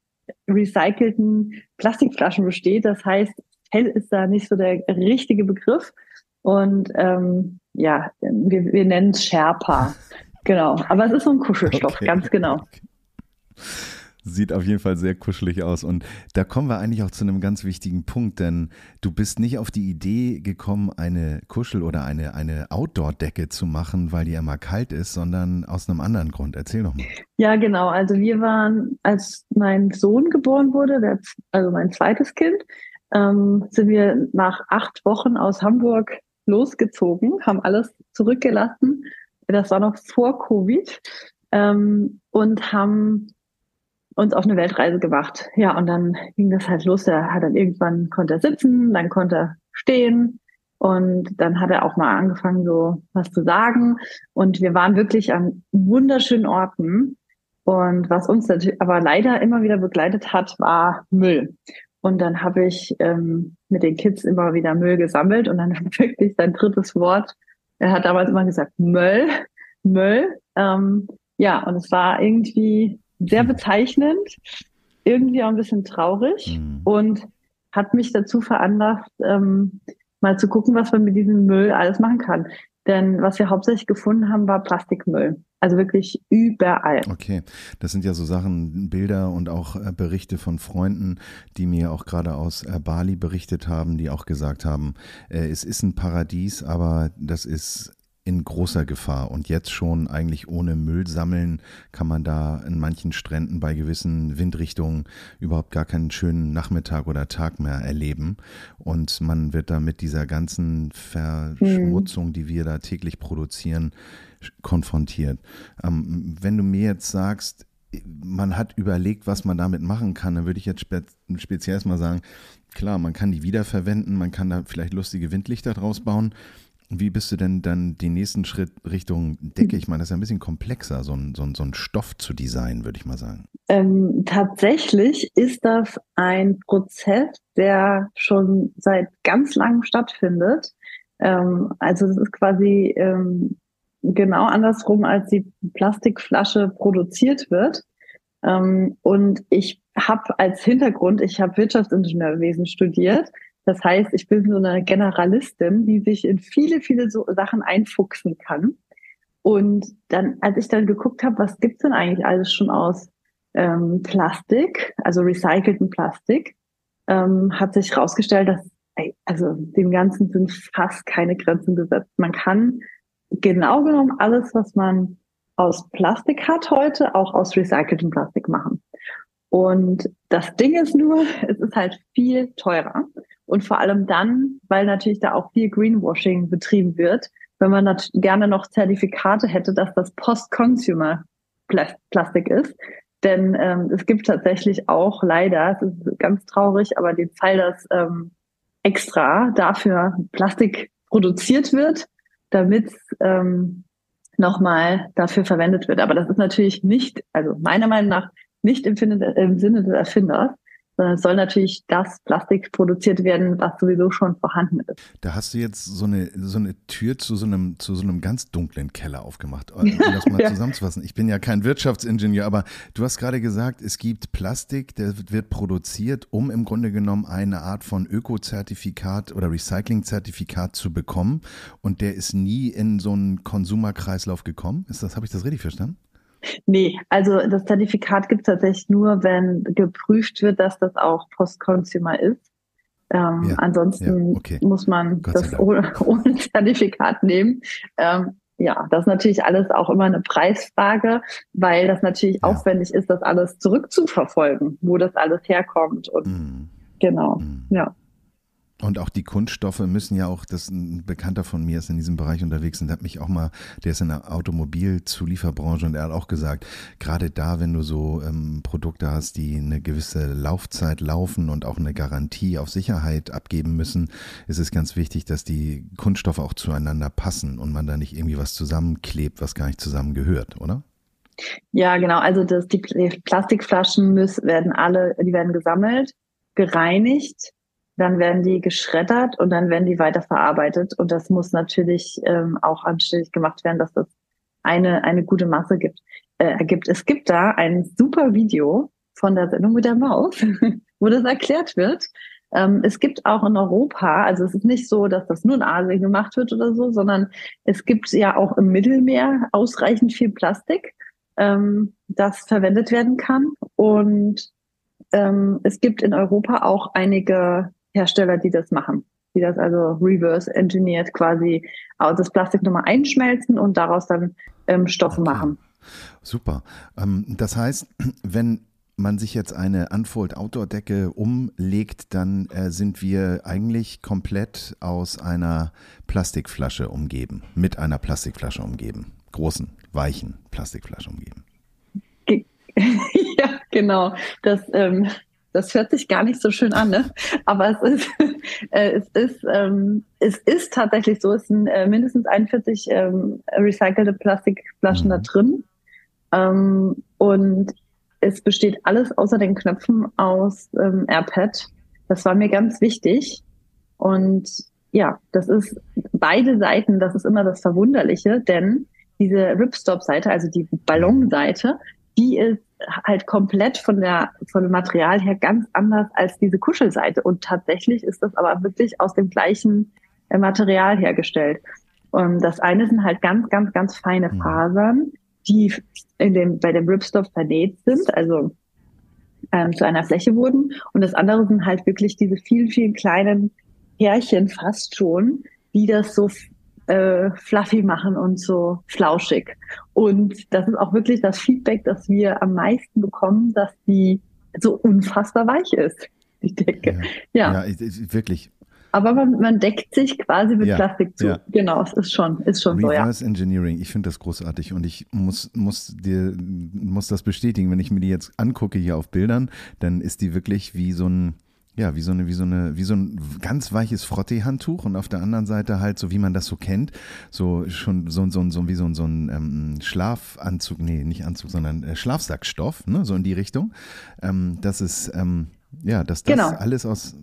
recycelten Plastikflaschen besteht. Das heißt, Fell ist da nicht so der richtige Begriff. Und ähm, ja, wir, wir nennen es Sherpa. Genau. Aber es ist so ein Kuschelstoff, okay. ganz genau. Okay. Sieht auf jeden Fall sehr kuschelig aus. Und da kommen wir eigentlich auch zu einem ganz wichtigen Punkt, denn du bist nicht auf die Idee gekommen, eine Kuschel- oder eine, eine Outdoor-Decke zu machen, weil die immer kalt ist, sondern aus einem anderen Grund. Erzähl doch mal. Ja, genau. Also wir waren, als mein Sohn geboren wurde, der, also mein zweites Kind, ähm, sind wir nach acht Wochen aus Hamburg losgezogen, haben alles zurückgelassen. Das war noch vor Covid. Ähm, und haben uns auf eine Weltreise gemacht. Ja, und dann ging das halt los. Er hat dann irgendwann konnte er sitzen, dann konnte er stehen und dann hat er auch mal angefangen, so was zu sagen. Und wir waren wirklich an wunderschönen Orten. Und was uns aber leider immer wieder begleitet hat, war Müll. Und dann habe ich ähm, mit den Kids immer wieder Müll gesammelt und dann wirklich sein drittes Wort. Er hat damals immer gesagt, Müll, Müll. Ähm, ja, und es war irgendwie sehr bezeichnend, irgendwie auch ein bisschen traurig mhm. und hat mich dazu veranlasst, ähm, mal zu gucken, was man mit diesem Müll alles machen kann. Denn was wir hauptsächlich gefunden haben, war Plastikmüll. Also wirklich überall. Okay, das sind ja so Sachen, Bilder und auch äh, Berichte von Freunden, die mir auch gerade aus äh, Bali berichtet haben, die auch gesagt haben, äh, es ist ein Paradies, aber das ist in großer Gefahr. Und jetzt schon eigentlich ohne Müll sammeln kann man da in manchen Stränden bei gewissen Windrichtungen überhaupt gar keinen schönen Nachmittag oder Tag mehr erleben. Und man wird da mit dieser ganzen Verschmutzung, die wir da täglich produzieren, konfrontiert. Ähm, wenn du mir jetzt sagst, man hat überlegt, was man damit machen kann, dann würde ich jetzt spe speziell mal sagen, klar, man kann die wiederverwenden, man kann da vielleicht lustige Windlichter draus bauen, wie bist du denn dann den nächsten Schritt Richtung Decke? Ich meine, das ist ein bisschen komplexer, so ein, so ein, so ein Stoff zu designen, würde ich mal sagen. Ähm, tatsächlich ist das ein Prozess, der schon seit ganz langem stattfindet. Ähm, also es ist quasi ähm, genau andersrum, als die Plastikflasche produziert wird. Ähm, und ich habe als Hintergrund, ich habe Wirtschaftsingenieurwesen studiert Das heißt, ich bin so eine Generalistin, die sich in viele, viele so Sachen einfuchsen kann. Und dann, als ich dann geguckt habe, was gibt's denn eigentlich alles schon aus ähm, Plastik, also recycelten Plastik, ähm, hat sich herausgestellt, dass also dem Ganzen sind fast keine Grenzen gesetzt. Man kann genau genommen alles, was man aus Plastik hat heute, auch aus recyceltem Plastik machen. Und das Ding ist nur, es ist halt viel teurer. Und vor allem dann, weil natürlich da auch viel Greenwashing betrieben wird, wenn man gerne noch Zertifikate hätte, dass das Post-Consumer-Plastik ist. Denn ähm, es gibt tatsächlich auch leider, es ist ganz traurig, aber den Fall, dass ähm, extra dafür Plastik produziert wird, damit ähm, nochmal dafür verwendet wird. Aber das ist natürlich nicht, also meiner Meinung nach nicht im, Sinne des Erfinders, soll natürlich das Plastik produziert werden, was sowieso schon vorhanden ist. Da hast du jetzt so eine, so eine Tür zu so einem, zu so einem ganz dunklen Keller aufgemacht, um das mal ja. zusammenzufassen. Ich bin ja kein Wirtschaftsingenieur, aber du hast gerade gesagt, es gibt Plastik, der wird produziert, um im Grunde genommen eine Art von Ökozertifikat oder Recyclingzertifikat zu bekommen und der ist nie in so einen Konsumerkreislauf gekommen. Ist das, habe ich das richtig verstanden? Nee, also das Zertifikat gibt es tatsächlich nur, wenn geprüft wird, dass das auch Post-Consumer ist. Ähm, ja, ansonsten ja, okay. muss man Gott das ohne, ohne, Zertifikat nehmen. Ähm, ja, das ist natürlich alles auch immer eine Preisfrage, weil das natürlich ja. aufwendig ist, das alles zurückzuverfolgen, wo das alles herkommt. Und mm. genau, mm. ja. Und auch die Kunststoffe müssen ja auch, das ein Bekannter von mir ist in diesem Bereich unterwegs und hat mich auch mal, der ist in der Automobilzulieferbranche und er hat auch gesagt, gerade da, wenn du so ähm, Produkte hast, die eine gewisse Laufzeit laufen und auch eine Garantie auf Sicherheit abgeben müssen, ist es ganz wichtig, dass die Kunststoffe auch zueinander passen und man da nicht irgendwie was zusammenklebt, was gar nicht zusammengehört, oder? Ja, genau. Also das, die Plastikflaschen müssen, werden alle, die werden gesammelt, gereinigt dann werden die geschreddert und dann werden die weiterverarbeitet. Und das muss natürlich ähm, auch anständig gemacht werden, dass das eine, eine gute Masse gibt, äh, ergibt. Es gibt da ein super Video von der Sendung mit der Maus, wo das erklärt wird. Ähm, es gibt auch in Europa, also es ist nicht so, dass das nur in Asien gemacht wird oder so, sondern es gibt ja auch im Mittelmeer ausreichend viel Plastik, ähm, das verwendet werden kann. Und ähm, es gibt in Europa auch einige Hersteller, die das machen, die das also reverse engineert quasi das Plastik nochmal einschmelzen und daraus dann ähm, Stoffe okay. machen. Super. Ähm, das heißt, wenn man sich jetzt eine Unfold Outdoor Decke umlegt, dann äh, sind wir eigentlich komplett aus einer Plastikflasche umgeben, mit einer Plastikflasche umgeben, großen, weichen Plastikflasche umgeben. ja, genau. Das ähm, das hört sich gar nicht so schön an, ne? aber es ist, äh, es ist, ähm, es ist tatsächlich so, es sind äh, mindestens 41 ähm, recycelte Plastikflaschen mhm. da drin. Ähm, und es besteht alles außer den Knöpfen aus ähm, AirPad. Das war mir ganz wichtig. Und ja, das ist beide Seiten, das ist immer das Verwunderliche, denn diese Ripstop-Seite, also die Ballonseite, die ist halt komplett von der, von dem Material her ganz anders als diese Kuschelseite. Und tatsächlich ist das aber wirklich aus dem gleichen äh, Material hergestellt. Und das eine sind halt ganz, ganz, ganz feine mhm. Fasern, die in dem, bei dem Ripstop vernäht sind, also ähm, zu einer Fläche wurden. Und das andere sind halt wirklich diese vielen, vielen kleinen Härchen fast schon, die das so äh, fluffy machen und so flauschig. Und das ist auch wirklich das Feedback, das wir am meisten bekommen, dass die so unfassbar weich ist, die Decke. Ja, ja. ja wirklich. Aber man, man, deckt sich quasi mit ja, Plastik zu. Ja. Genau, es ist schon, ist schon Reverse so, ja. Engineering, ich finde das großartig und ich muss, muss dir, muss das bestätigen, wenn ich mir die jetzt angucke hier auf Bildern, dann ist die wirklich wie so ein, ja, wie so eine, wie so eine, wie so ein ganz weiches Frottee-Handtuch und auf der anderen Seite halt, so wie man das so kennt, so schon so, so, so wie so, so ein ähm, Schlafanzug, nee, nicht Anzug, sondern äh, Schlafsackstoff, ne, so in die Richtung. Ähm, das ist, ähm, ja, dass das genau. alles aus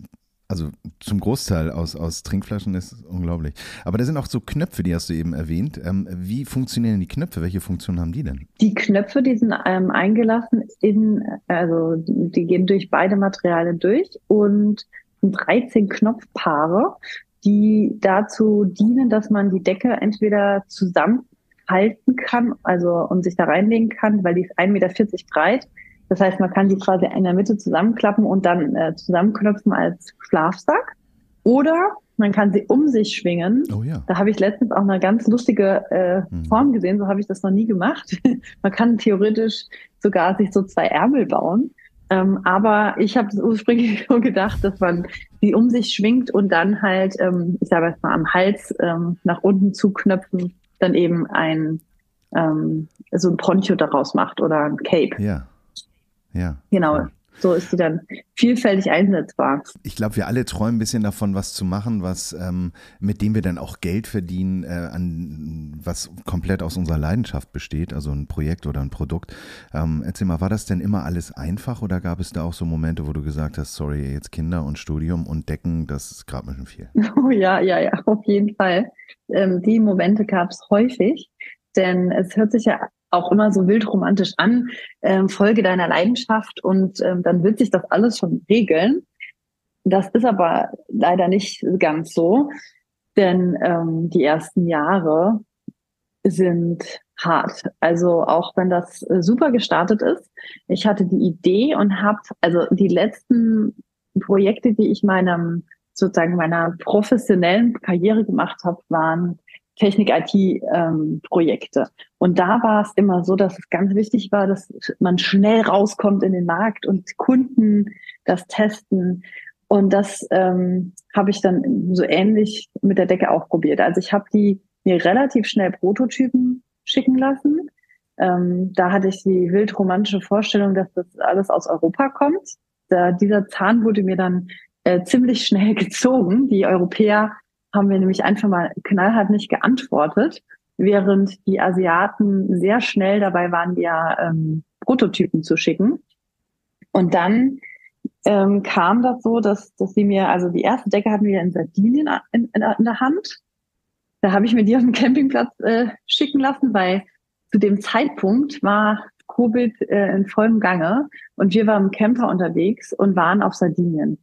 also zum Großteil aus, aus Trinkflaschen ist unglaublich. Aber da sind auch so Knöpfe, die hast du eben erwähnt. Ähm, wie funktionieren die Knöpfe? Welche Funktion haben die denn? Die Knöpfe, die sind ähm, eingelassen in, also die gehen durch beide Materialien durch und 13 Knopfpaare, die dazu dienen, dass man die Decke entweder zusammenhalten kann, also und sich da reinlegen kann, weil die ist 1,40 Meter breit. Das heißt, man kann die quasi in der Mitte zusammenklappen und dann äh, zusammenknöpfen als Schlafsack. Oder man kann sie um sich schwingen. Oh ja. Da habe ich letztens auch eine ganz lustige äh, Mhm. Form gesehen, so habe ich das noch nie gemacht. man kann theoretisch sogar sich so zwei Ärmel bauen. Ähm, aber ich habe ursprünglich so gedacht, dass man die um sich schwingt und dann halt, ähm, ich sage jetzt mal, am Hals ähm, nach unten zuknöpfen, dann eben ein ähm, so ein Poncho daraus macht oder ein Cape. Ja. Ja. Genau. So ist sie dann vielfältig einsetzbar. Ich glaube, wir alle träumen ein bisschen davon, was zu machen, was ähm, mit dem wir dann auch Geld verdienen, äh, an was komplett aus unserer Leidenschaft besteht, also ein Projekt oder ein Produkt. Ähm, erzähl mal, war das denn immer alles einfach oder gab es da auch so Momente, wo du gesagt hast, sorry, jetzt Kinder und Studium und Decken, das ist gerade ein bisschen viel. Oh ja, ja, ja, auf jeden Fall. Ähm, die Momente gab es häufig, denn es hört sich ja auch immer so wild romantisch an, ähm, Folge deiner Leidenschaft und ähm, dann wird sich das alles schon regeln. Das ist aber leider nicht ganz so, denn ähm, die ersten Jahre sind hart. Also auch wenn das äh, super gestartet ist. Ich hatte die Idee und habe, also die letzten Projekte, die ich meinem sozusagen meiner professionellen Karriere gemacht habe, waren Technik-IT-Projekte. und da war es immer so, dass es ganz wichtig war, dass man schnell rauskommt in den Markt und Kunden das testen. Und das ähm, habe ich dann so ähnlich mit der Decke auch probiert. Also ich habe die mir relativ schnell Prototypen schicken lassen. Ähm, da hatte ich die wild romantische Vorstellung, dass das alles aus Europa kommt. Da, dieser Zahn wurde mir dann äh, ziemlich schnell gezogen. Die Europäer haben wir nämlich einfach mal knallhart nicht geantwortet, während die Asiaten sehr schnell dabei waren, ja ähm, Prototypen zu schicken. Und dann ähm, kam das so, dass, dass sie mir, also die erste Decke hatten wir in Sardinien in, in, in der Hand. Da habe ich mir die auf dem Campingplatz äh, schicken lassen, weil zu dem Zeitpunkt war Covid äh, in vollem Gange und wir waren im Camper unterwegs und waren auf Sardinien.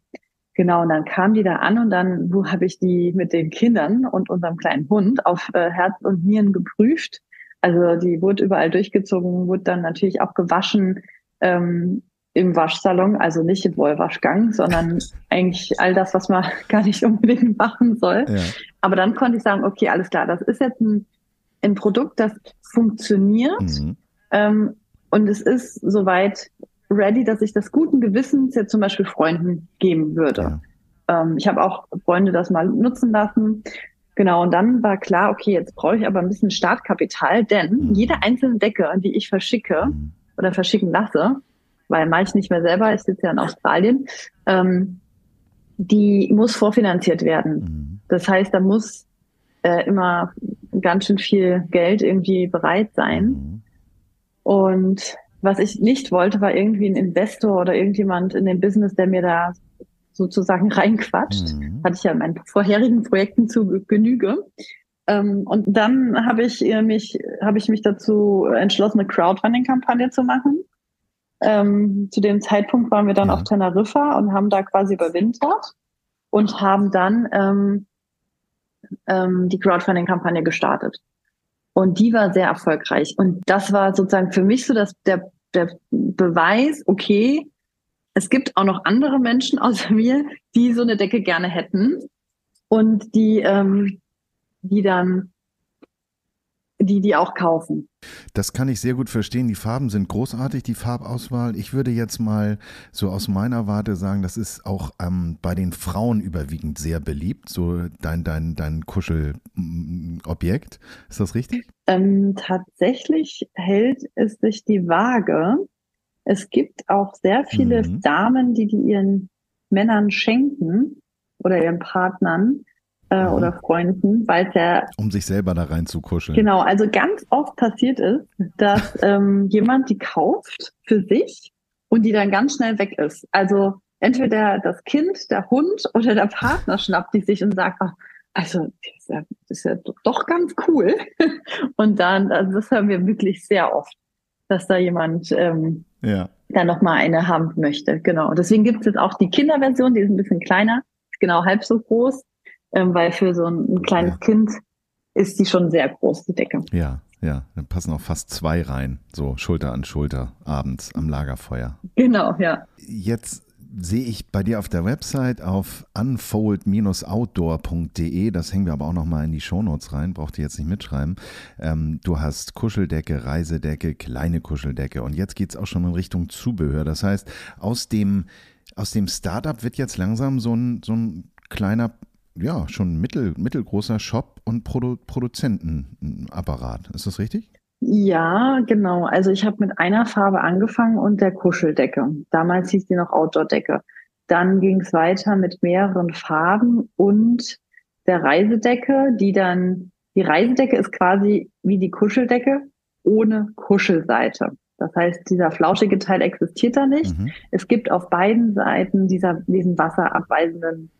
Genau, und dann kam die da an und dann wo habe ich die mit den Kindern und unserem kleinen Hund auf äh, Herz und Nieren geprüft. Also die wurde überall durchgezogen, wurde dann natürlich auch gewaschen ähm, im Waschsalon, also nicht im Wollwaschgang, sondern eigentlich all das, was man gar nicht unbedingt machen soll. Ja. Aber dann konnte ich sagen, okay, alles klar, das ist jetzt ein, ein Produkt, das funktioniert Mhm. ähm, und es ist soweit ready, dass ich das guten Gewissens jetzt zum Beispiel Freunden geben würde. Ja. Ähm, ich habe auch Freunde das mal nutzen lassen. Genau, und dann war klar, okay, jetzt brauche ich aber ein bisschen Startkapital, denn Mhm. jede einzelne Decke, die ich verschicke Mhm. oder verschicken lasse, weil mache ich nicht mehr selber, ich sitze ja in Australien, ähm, die muss vorfinanziert werden. Mhm. Das heißt, da muss äh, immer ganz schön viel Geld irgendwie bereit sein. Mhm. Und was ich nicht wollte, war irgendwie ein Investor oder irgendjemand in dem Business, der mir da sozusagen reinquatscht. Mhm. Hatte ich ja in meinen vorherigen Projekten zu Genüge. Ähm, und dann habe ich äh, mich, habe ich mich dazu entschlossen, eine Crowdfunding-Kampagne zu machen. Ähm, zu dem Zeitpunkt waren wir dann Ja. auf Teneriffa und haben da quasi überwintert und haben dann ähm, ähm, die Crowdfunding-Kampagne gestartet. Und die war sehr erfolgreich. Und das war sozusagen für mich so dass der, der Beweis, okay, es gibt auch noch andere Menschen außer mir, die so eine Decke gerne hätten und die, ähm, die dann, die, die auch kaufen. Das kann ich sehr gut verstehen. Die Farben sind großartig, die Farbauswahl. Ich würde jetzt mal so aus meiner Warte sagen, das ist auch ähm, bei den Frauen überwiegend sehr beliebt, so dein, dein, dein Kuschelobjekt. Ist das richtig? Ähm, tatsächlich hält es sich die Waage. Es gibt auch sehr viele Mhm. Damen, die die ihren Männern schenken oder ihren Partnern äh, Mhm. oder Freunden, weil es ja Um sich selber da rein zu kuscheln. Genau, also ganz oft passiert ist, dass ähm, jemand die kauft für sich und die dann ganz schnell weg ist. Also entweder das Kind, der Hund oder der Partner schnappt die sich und sagt, ach, also das ist, ja, ist ja doch ganz cool. Und dann, also das hören wir wirklich sehr oft, dass da jemand ähm, Ja. dann nochmal eine haben möchte. Genau. Deswegen gibt es jetzt auch die Kinderversion, die ist ein bisschen kleiner, genau halb so groß, ähm, weil für so ein, ein kleines Ja. Kind ist die schon sehr groß, die Decke. Ja, ja, dann passen auch fast zwei rein, so Schulter an Schulter, abends am Lagerfeuer. Genau, ja. Jetzt sehe ich bei dir auf der Website auf unfold-outdoor.de, das hängen wir aber auch nochmal in die Shownotes rein, braucht ihr jetzt nicht mitschreiben. Ähm, du hast Kuscheldecke, Reisedecke, kleine Kuscheldecke und jetzt geht es auch schon in Richtung Zubehör. Das heißt, aus dem, aus dem Startup wird jetzt langsam so ein, so ein kleiner, ja, schon mittel, mittelgroßer Shop und Produ Produzentenapparat. Ist das richtig? Ja, genau. Also ich habe mit einer Farbe angefangen und der Kuscheldecke. Damals hieß die noch Outdoor-Decke. Dann ging es weiter mit mehreren Farben und der Reisedecke, die dann, die Reisedecke ist quasi wie die Kuscheldecke ohne Kuschelseite. Das heißt, dieser flauschige Teil existiert da nicht. Mhm. Es gibt auf beiden Seiten dieser, diesen wasserabweisenden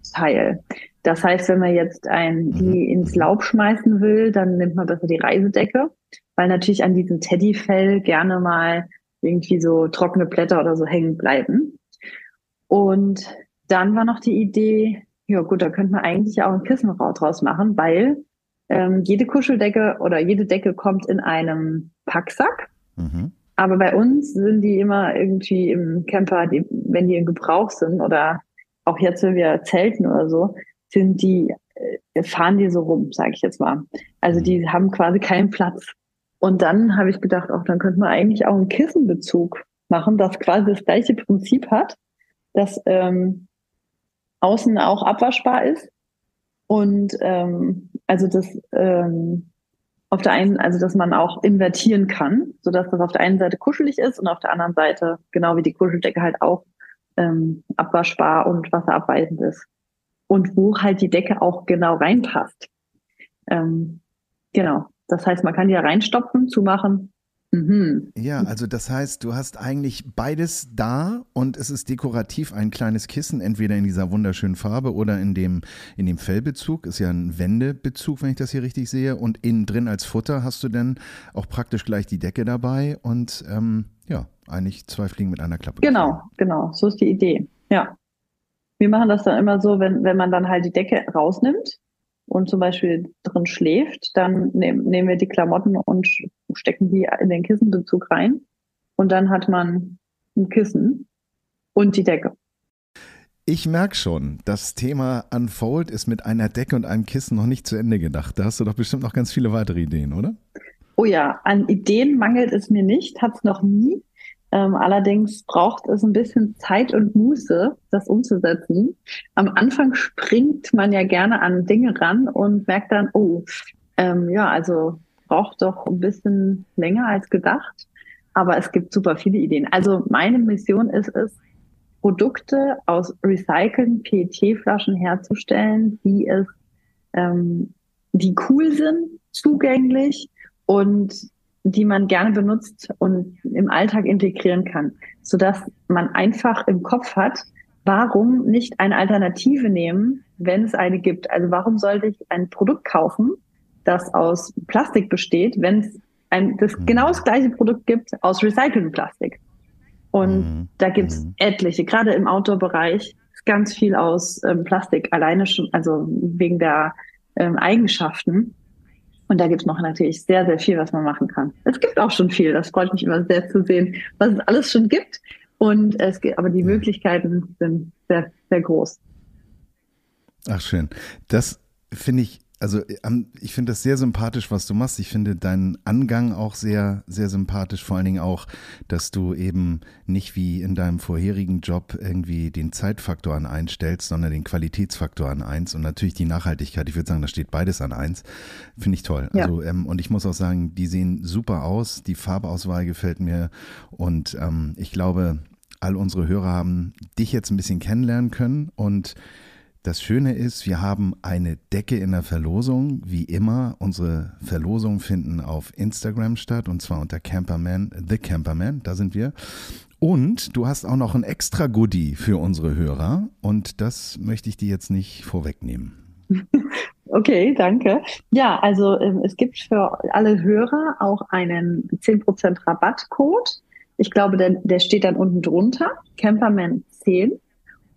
Ripstop-Teil. Das heißt, wenn man jetzt ein, die Mhm. ins Laub schmeißen will, dann nimmt man besser die Reisedecke, weil natürlich an diesem Teddyfell gerne mal irgendwie so trockene Blätter oder so hängen bleiben. Und dann war noch die Idee, ja gut, da könnte man eigentlich auch ein Kissenrad draus machen, weil ähm, jede Kuscheldecke oder jede Decke kommt in einem Packsack. Mhm. Aber bei uns sind die immer irgendwie im Camper, die, wenn die in Gebrauch sind oder auch jetzt, wenn wir zelten oder so, sind die, äh, fahren die so rum, sage ich jetzt mal. Also die haben quasi keinen Platz. Und dann habe ich gedacht, auch dann könnte man eigentlich auch einen Kissenbezug machen, das quasi das gleiche Prinzip hat, dass ähm, außen auch abwaschbar ist und ähm, also das ähm, auf der einen, also dass man auch invertieren kann, so dass das auf der einen Seite kuschelig ist und auf der anderen Seite, genau wie die Kuscheldecke halt auch ähm, abwaschbar und wasserabweisend ist. Und wo halt die Decke auch genau reinpasst. Ähm, genau. Das heißt, man kann die da reinstopfen, zumachen. Mhm. Ja, also das heißt, du hast eigentlich beides da und es ist dekorativ ein kleines Kissen, entweder in dieser wunderschönen Farbe oder in dem, in dem Fellbezug. Ist ja ein Wendebezug, wenn ich das hier richtig sehe. Und innen drin als Futter hast du dann auch praktisch gleich die Decke dabei und ähm, ja, eigentlich zwei Fliegen mit einer Klappe. Genau, genau. So ist die Idee. Ja. Wir machen das dann immer so, wenn, wenn man dann halt die Decke rausnimmt und zum Beispiel drin schläft, dann nehm, nehmen wir die Klamotten und stecken die in den Kissenbezug rein. Und dann hat man ein Kissen und die Decke. Ich merke schon, das Thema Unfold ist mit einer Decke und einem Kissen noch nicht zu Ende gedacht. Da hast du doch bestimmt noch ganz viele weitere Ideen, oder? Oh ja, an Ideen mangelt es mir nicht, hat es noch nie. Ähm, allerdings braucht es ein bisschen Zeit und Muße, das umzusetzen. Am Anfang springt man ja gerne an Dinge ran und merkt dann, oh, ähm, ja, also braucht doch ein bisschen länger als gedacht. Aber es gibt super viele Ideen. Also meine Mission ist es, Produkte aus recycelten PET-Flaschen herzustellen, die es, ähm, die cool sind, zugänglich und die man gerne benutzt und im Alltag integrieren kann, sodass man einfach im Kopf hat, warum nicht eine Alternative nehmen, wenn es eine gibt. Also warum sollte ich ein Produkt kaufen, das aus Plastik besteht, wenn es ein, das Mhm. genau das gleiche Produkt gibt aus recyceltem Plastik? Und Mhm. da gibt's Mhm. etliche, gerade im Outdoor-Bereich ganz viel aus ähm, Plastik, alleine schon, also wegen der ähm, Eigenschaften. Und da gibt's noch natürlich sehr, sehr viel, was man machen kann. Es gibt auch schon viel, das freut mich immer sehr zu sehen, was es alles schon gibt. Und es gibt, aber die. Möglichkeiten sind sehr, sehr groß. Ach schön. Das finde ich, also ähm, ich finde das sehr sympathisch, was du machst. Ich finde deinen Angang auch sehr, sehr sympathisch. Vor allen Dingen auch, dass du eben nicht wie in deinem vorherigen Job irgendwie den Zeitfaktor an eins stellst, sondern den Qualitätsfaktor an eins und natürlich die Nachhaltigkeit. Ich würde sagen, da steht beides an eins. Finde ich toll. Ja. Also ähm, und ich muss auch sagen, die sehen super aus. Die Farbauswahl gefällt mir und ähm, ich glaube, all unsere Hörer haben dich jetzt ein bisschen kennenlernen können und das Schöne ist, wir haben eine Decke in der Verlosung. Wie immer, unsere Verlosungen finden auf Instagram statt und zwar unter Camperman, The Camperman, da sind wir. Und du hast auch noch ein extra Goodie für unsere Hörer und das möchte ich dir jetzt nicht vorwegnehmen. Okay, danke. Ja, also ähm, es gibt für alle Hörer auch einen 10% Rabattcode. Ich glaube, der, der steht dann unten drunter, Camperman 10.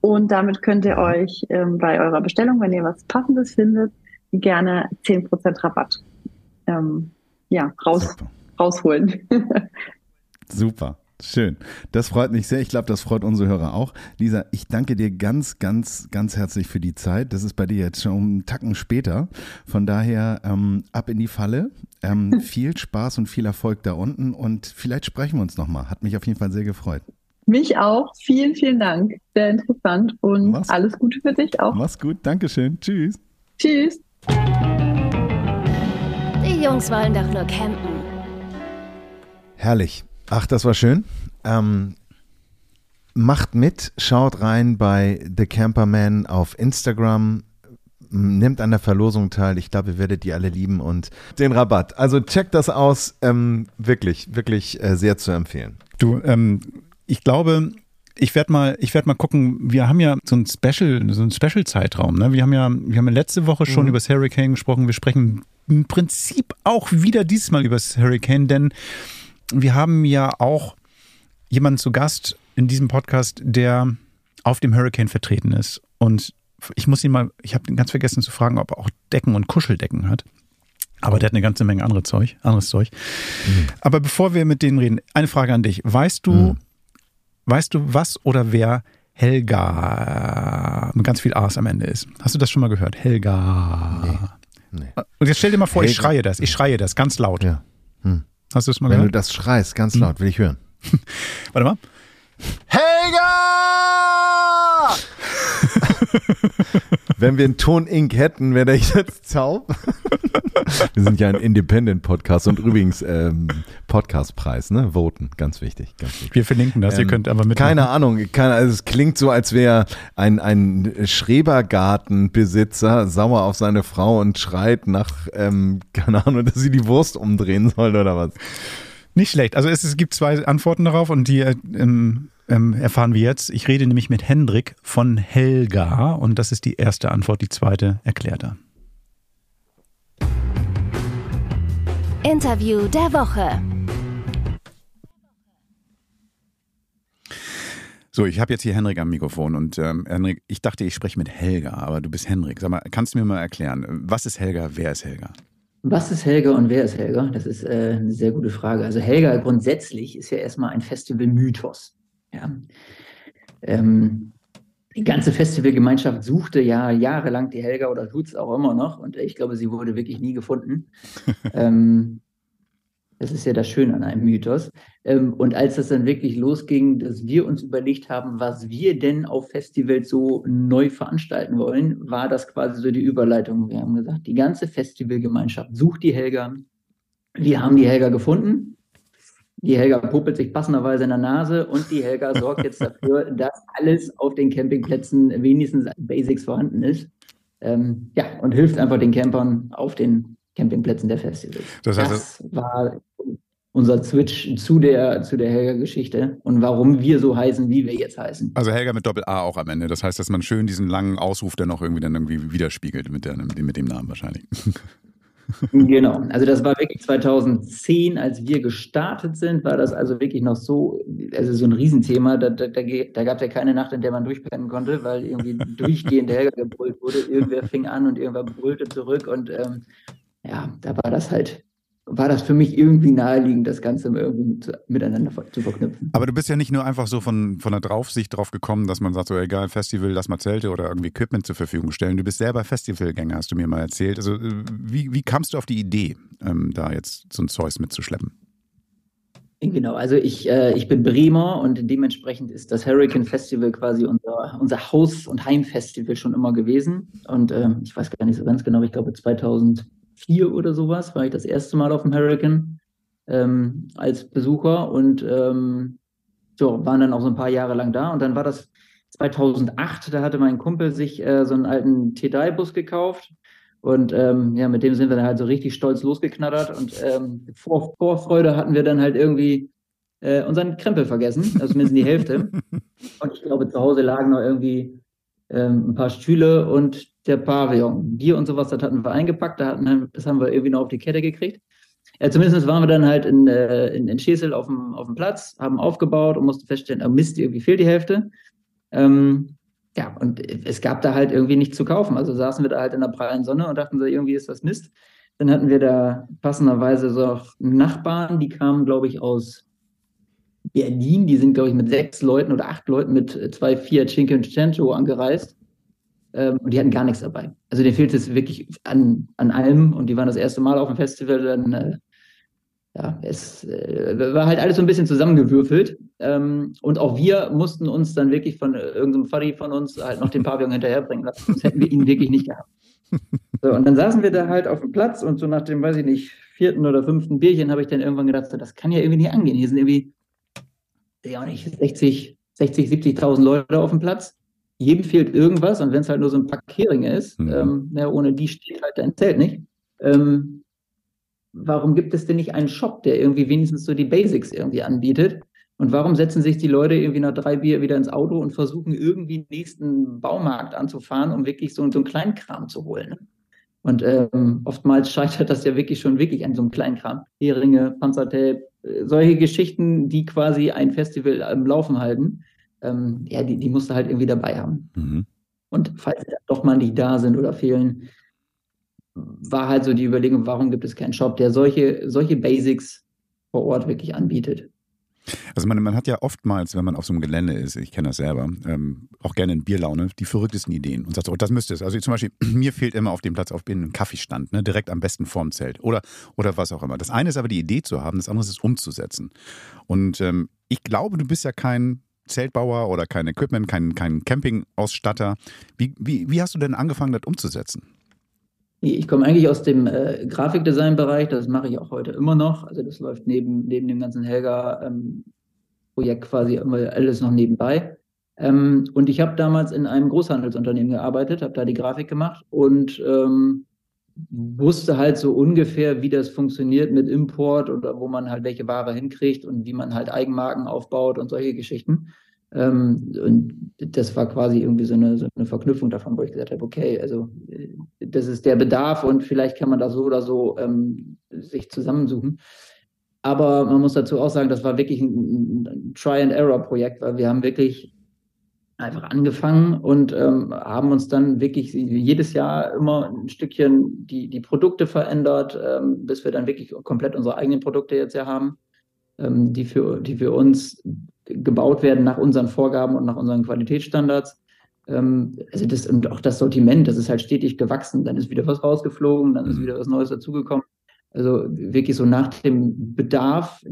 Und damit könnt ihr euch ähm, bei eurer Bestellung, wenn ihr was Passendes findet, gerne 10% Rabatt ähm, ja, raus, rausholen. Super. Schön. Das freut mich sehr. Ich glaube, das freut unsere Hörer auch. Lisa, ich danke dir ganz, ganz, ganz herzlich für die Zeit. Das ist bei dir jetzt schon einen Tacken später. Von daher ähm, ab in die Falle. Ähm, viel Spaß und viel Erfolg da unten und vielleicht sprechen wir uns nochmal. Hat mich auf jeden Fall sehr gefreut. Mich auch. Vielen, vielen Dank. Sehr interessant und Mach's, alles Gute für dich auch. Mach's gut. Dankeschön. Tschüss. Tschüss. Die Jungs wollen doch nur campen. Herrlich. Ach, das war schön. Ähm, macht mit, schaut rein bei The Camperman auf Instagram, nimmt an der Verlosung teil. Ich glaube, ihr werdet die alle lieben und den Rabatt. Also checkt das aus. Ähm, wirklich, wirklich äh, sehr zu empfehlen. Du, ähm, ich glaube, ich werde mal, ich werde mal gucken. Wir haben ja so ein Special, so ein Special-Zeitraum. Ne? Wir haben ja, wir haben ja letzte Woche schon mhm. über das Hurricane gesprochen. Wir sprechen im Prinzip auch wieder diesmal über das Hurricane, denn wir haben ja auch jemanden zu Gast in diesem Podcast, der auf dem Hurricane vertreten ist. Und ich muss ihn mal, ich habe ganz vergessen zu fragen, ob er auch Decken und Kuscheldecken hat. Aber der hat eine ganze Menge andere Zeug, anderes Zeug. Mhm. Aber bevor wir mit denen reden, eine Frage an dich. Weißt du, mhm. Weißt du, was oder wer Helga mit ganz viel A's am Ende ist? Hast du das schon mal gehört? Helga. Nee. nee. Und jetzt stell dir mal vor, Helga. ich schreie das, ich schreie das ganz laut. Ja. Hm. Hast du es mal Wenn gehört? Wenn du das schreist, ganz hm. laut, will ich hören. Warte mal. Helga! Wenn wir einen Ton Ink hätten, wäre der jetzt taub. wir sind ja ein Independent-Podcast und übrigens ähm, Podcastpreis, ne? Voten, ganz wichtig, ganz wichtig. Wir verlinken das, ähm, ihr könnt einfach mit. Keine Ahnung, keine, also es klingt so, als wäre ein, ein Schrebergartenbesitzer sauer auf seine Frau und schreit nach, ähm, keine Ahnung, dass sie die Wurst umdrehen soll oder was. Nicht schlecht. Also es, es gibt zwei Antworten darauf und die ähm, ähm, erfahren wir jetzt. Ich rede nämlich mit Hendrik von Helga und das ist die erste Antwort. Die zweite erklärt er. Interview der Woche. So, ich habe jetzt hier Henrik am Mikrofon und ähm, Henrik, ich dachte, ich spreche mit Helga, aber du bist Henrik. Sag mal, kannst du mir mal erklären, was ist Helga, wer ist Helga? Was ist Helga und wer ist Helga? Das ist äh, eine sehr gute Frage. Also Helga grundsätzlich ist ja erstmal ein Festival-Mythos. Ja. Ähm, die ganze Festivalgemeinschaft suchte ja jahrelang die Helga oder tut es auch immer noch und ich glaube, sie wurde wirklich nie gefunden. ähm, das ist ja das Schöne an einem Mythos. Ähm, und als das dann wirklich losging, dass wir uns überlegt haben, was wir denn auf Festivals so neu veranstalten wollen, war das quasi so die Überleitung. Wir haben gesagt, die ganze Festivalgemeinschaft sucht die Helga. Wir haben die Helga gefunden. Die Helga puppelt sich passenderweise in der Nase und die Helga sorgt jetzt dafür, dass alles auf den Campingplätzen wenigstens Basics vorhanden ist. Ähm, ja, und hilft einfach den Campern auf den Campingplätzen der Festivals. Das, heißt, das war unser Switch zu der, zu der Helga-Geschichte und warum wir so heißen, wie wir jetzt heißen. Also Helga mit Doppel-A auch am Ende. Das heißt, dass man schön diesen langen Ausruf dann noch irgendwie dann irgendwie widerspiegelt mit, der, mit dem Namen wahrscheinlich. Genau, also das war wirklich 2010, als wir gestartet sind, war das also wirklich noch so, also so ein Riesenthema. Da, da, da, da gab es ja keine Nacht, in der man durchpennen konnte, weil irgendwie durchgehend Helga gebrüllt wurde. Irgendwer fing an und irgendwer brüllte zurück und ähm, ja, da war das halt, war das für mich irgendwie naheliegend, das Ganze irgendwie mit, miteinander zu verknüpfen. Aber du bist ja nicht nur einfach so von, von der Draufsicht drauf gekommen, dass man sagt, so egal, Festival, lass mal Zelte oder irgendwie Equipment zur Verfügung stellen. Du bist selber Festivalgänger, hast du mir mal erzählt. Also äh, wie, wie kamst du auf die Idee, ähm, da jetzt so ein Zeus mitzuschleppen? Genau, also ich, äh, ich bin Bremer und dementsprechend ist das Hurricane Festival quasi unser, unser Haus- und Heimfestival schon immer gewesen. Und äh, ich weiß gar nicht so ganz genau, ich glaube 2000 vier oder sowas war ich das erste Mal auf dem Hurricane ähm, als Besucher und ähm, so, waren dann auch so ein paar Jahre lang da. Und dann war das 2008, da hatte mein Kumpel sich äh, so einen alten T3-Bus gekauft. Und ähm, ja, mit dem sind wir dann halt so richtig stolz losgeknattert. Und ähm, vor Vorfreude hatten wir dann halt irgendwie äh, unseren Krempel vergessen, also zumindest die Hälfte. Und ich glaube, zu Hause lagen noch irgendwie ähm, ein paar Stühle und der Pavillon. Bier und sowas, das hatten wir eingepackt, da hatten, das haben wir irgendwie noch auf die Kette gekriegt. Ja, zumindest waren wir dann halt in, äh, in, in Schesel auf dem, auf dem Platz, haben aufgebaut und mussten feststellen, oh Mist, irgendwie fehlt die Hälfte. Ähm, ja, und es gab da halt irgendwie nichts zu kaufen. Also saßen wir da halt in der prallen Sonne und dachten so, irgendwie ist das Mist. Dann hatten wir da passenderweise so Nachbarn, die kamen, glaube ich, aus Berlin. Die sind, glaube ich, mit sechs Leuten oder acht Leuten mit zwei Fiat Cinquecento angereist. Ähm, und die hatten gar nichts dabei. Also denen fehlt es wirklich an, an allem. Und die waren das erste Mal auf dem Festival. Dann, äh, ja, es äh, war halt alles so ein bisschen zusammengewürfelt. Ähm, und auch wir mussten uns dann wirklich von irgendeinem Faddy von uns halt noch den Pavillon hinterherbringen lassen. Sonst hätten wir ihn wirklich nicht gehabt. So, und dann saßen wir da halt auf dem Platz und so nach dem, weiß ich nicht, vierten oder fünften Bierchen habe ich dann irgendwann gedacht, so, das kann ja irgendwie nicht angehen. Hier sind irgendwie, ja nicht, 60, 60, 70.000 Leute auf dem Platz. Jedem fehlt irgendwas und wenn es halt nur so ein Pack Heringe ist, mhm. ähm, ja, ohne die steht halt dein Zelt nicht. Ähm, warum gibt es denn nicht einen Shop, der irgendwie wenigstens so die Basics irgendwie anbietet? Und warum setzen sich die Leute irgendwie nach drei Bier wieder ins Auto und versuchen irgendwie den nächsten Baumarkt anzufahren, um wirklich so, so einen Kleinkram zu holen? Ne? Und ähm, oftmals scheitert das ja wirklich schon wirklich an so einem Kleinkram. Heringe, Panzertape, solche Geschichten, die quasi ein Festival am Laufen halten, ähm, ja, die, die musst du halt irgendwie dabei haben. Mhm. Und falls doch mal nicht da sind oder fehlen, war halt so die Überlegung, warum gibt es keinen Shop, der solche, solche Basics vor Ort wirklich anbietet. Also man, man hat ja oftmals, wenn man auf so einem Gelände ist, ich kenne das selber, ähm, auch gerne in Bierlaune, die verrücktesten Ideen und sagt, oh, das müsste es. Also zum Beispiel, mir fehlt immer auf dem Platz auf ein Kaffeestand, ne, direkt am besten vorm Zelt oder, oder was auch immer. Das eine ist aber die Idee zu haben, das andere ist es umzusetzen. Und ähm, ich glaube, du bist ja kein Zeltbauer oder kein Equipment, kein, kein Campingausstatter. Wie, wie, wie hast du denn angefangen, das umzusetzen? Ich komme eigentlich aus dem äh, Grafikdesign-Bereich, das mache ich auch heute immer noch. Also das läuft neben, neben dem ganzen Helga-Projekt ähm, quasi immer alles noch nebenbei. Ähm, und ich habe damals in einem Großhandelsunternehmen gearbeitet, habe da die Grafik gemacht und ähm, wusste halt so ungefähr, wie das funktioniert mit Import oder wo man halt welche Ware hinkriegt und wie man halt Eigenmarken aufbaut und solche Geschichten. Ähm, und das war quasi irgendwie so eine, so eine Verknüpfung davon, wo ich gesagt habe, okay, also äh, das ist der Bedarf und vielleicht kann man das so oder so ähm, sich zusammensuchen. Aber man muss dazu auch sagen, das war wirklich ein, ein Try-and-Error-Projekt, weil wir haben wirklich einfach angefangen und ähm, haben uns dann wirklich jedes Jahr immer ein Stückchen die, die Produkte verändert, ähm, bis wir dann wirklich komplett unsere eigenen Produkte jetzt ja haben, ähm, die, für, die für uns gebaut werden nach unseren Vorgaben und nach unseren Qualitätsstandards. Ähm, also das und auch das Sortiment, das ist halt stetig gewachsen. Dann ist wieder was rausgeflogen, dann ist mhm. wieder was Neues dazugekommen. Also wirklich so nach dem Bedarf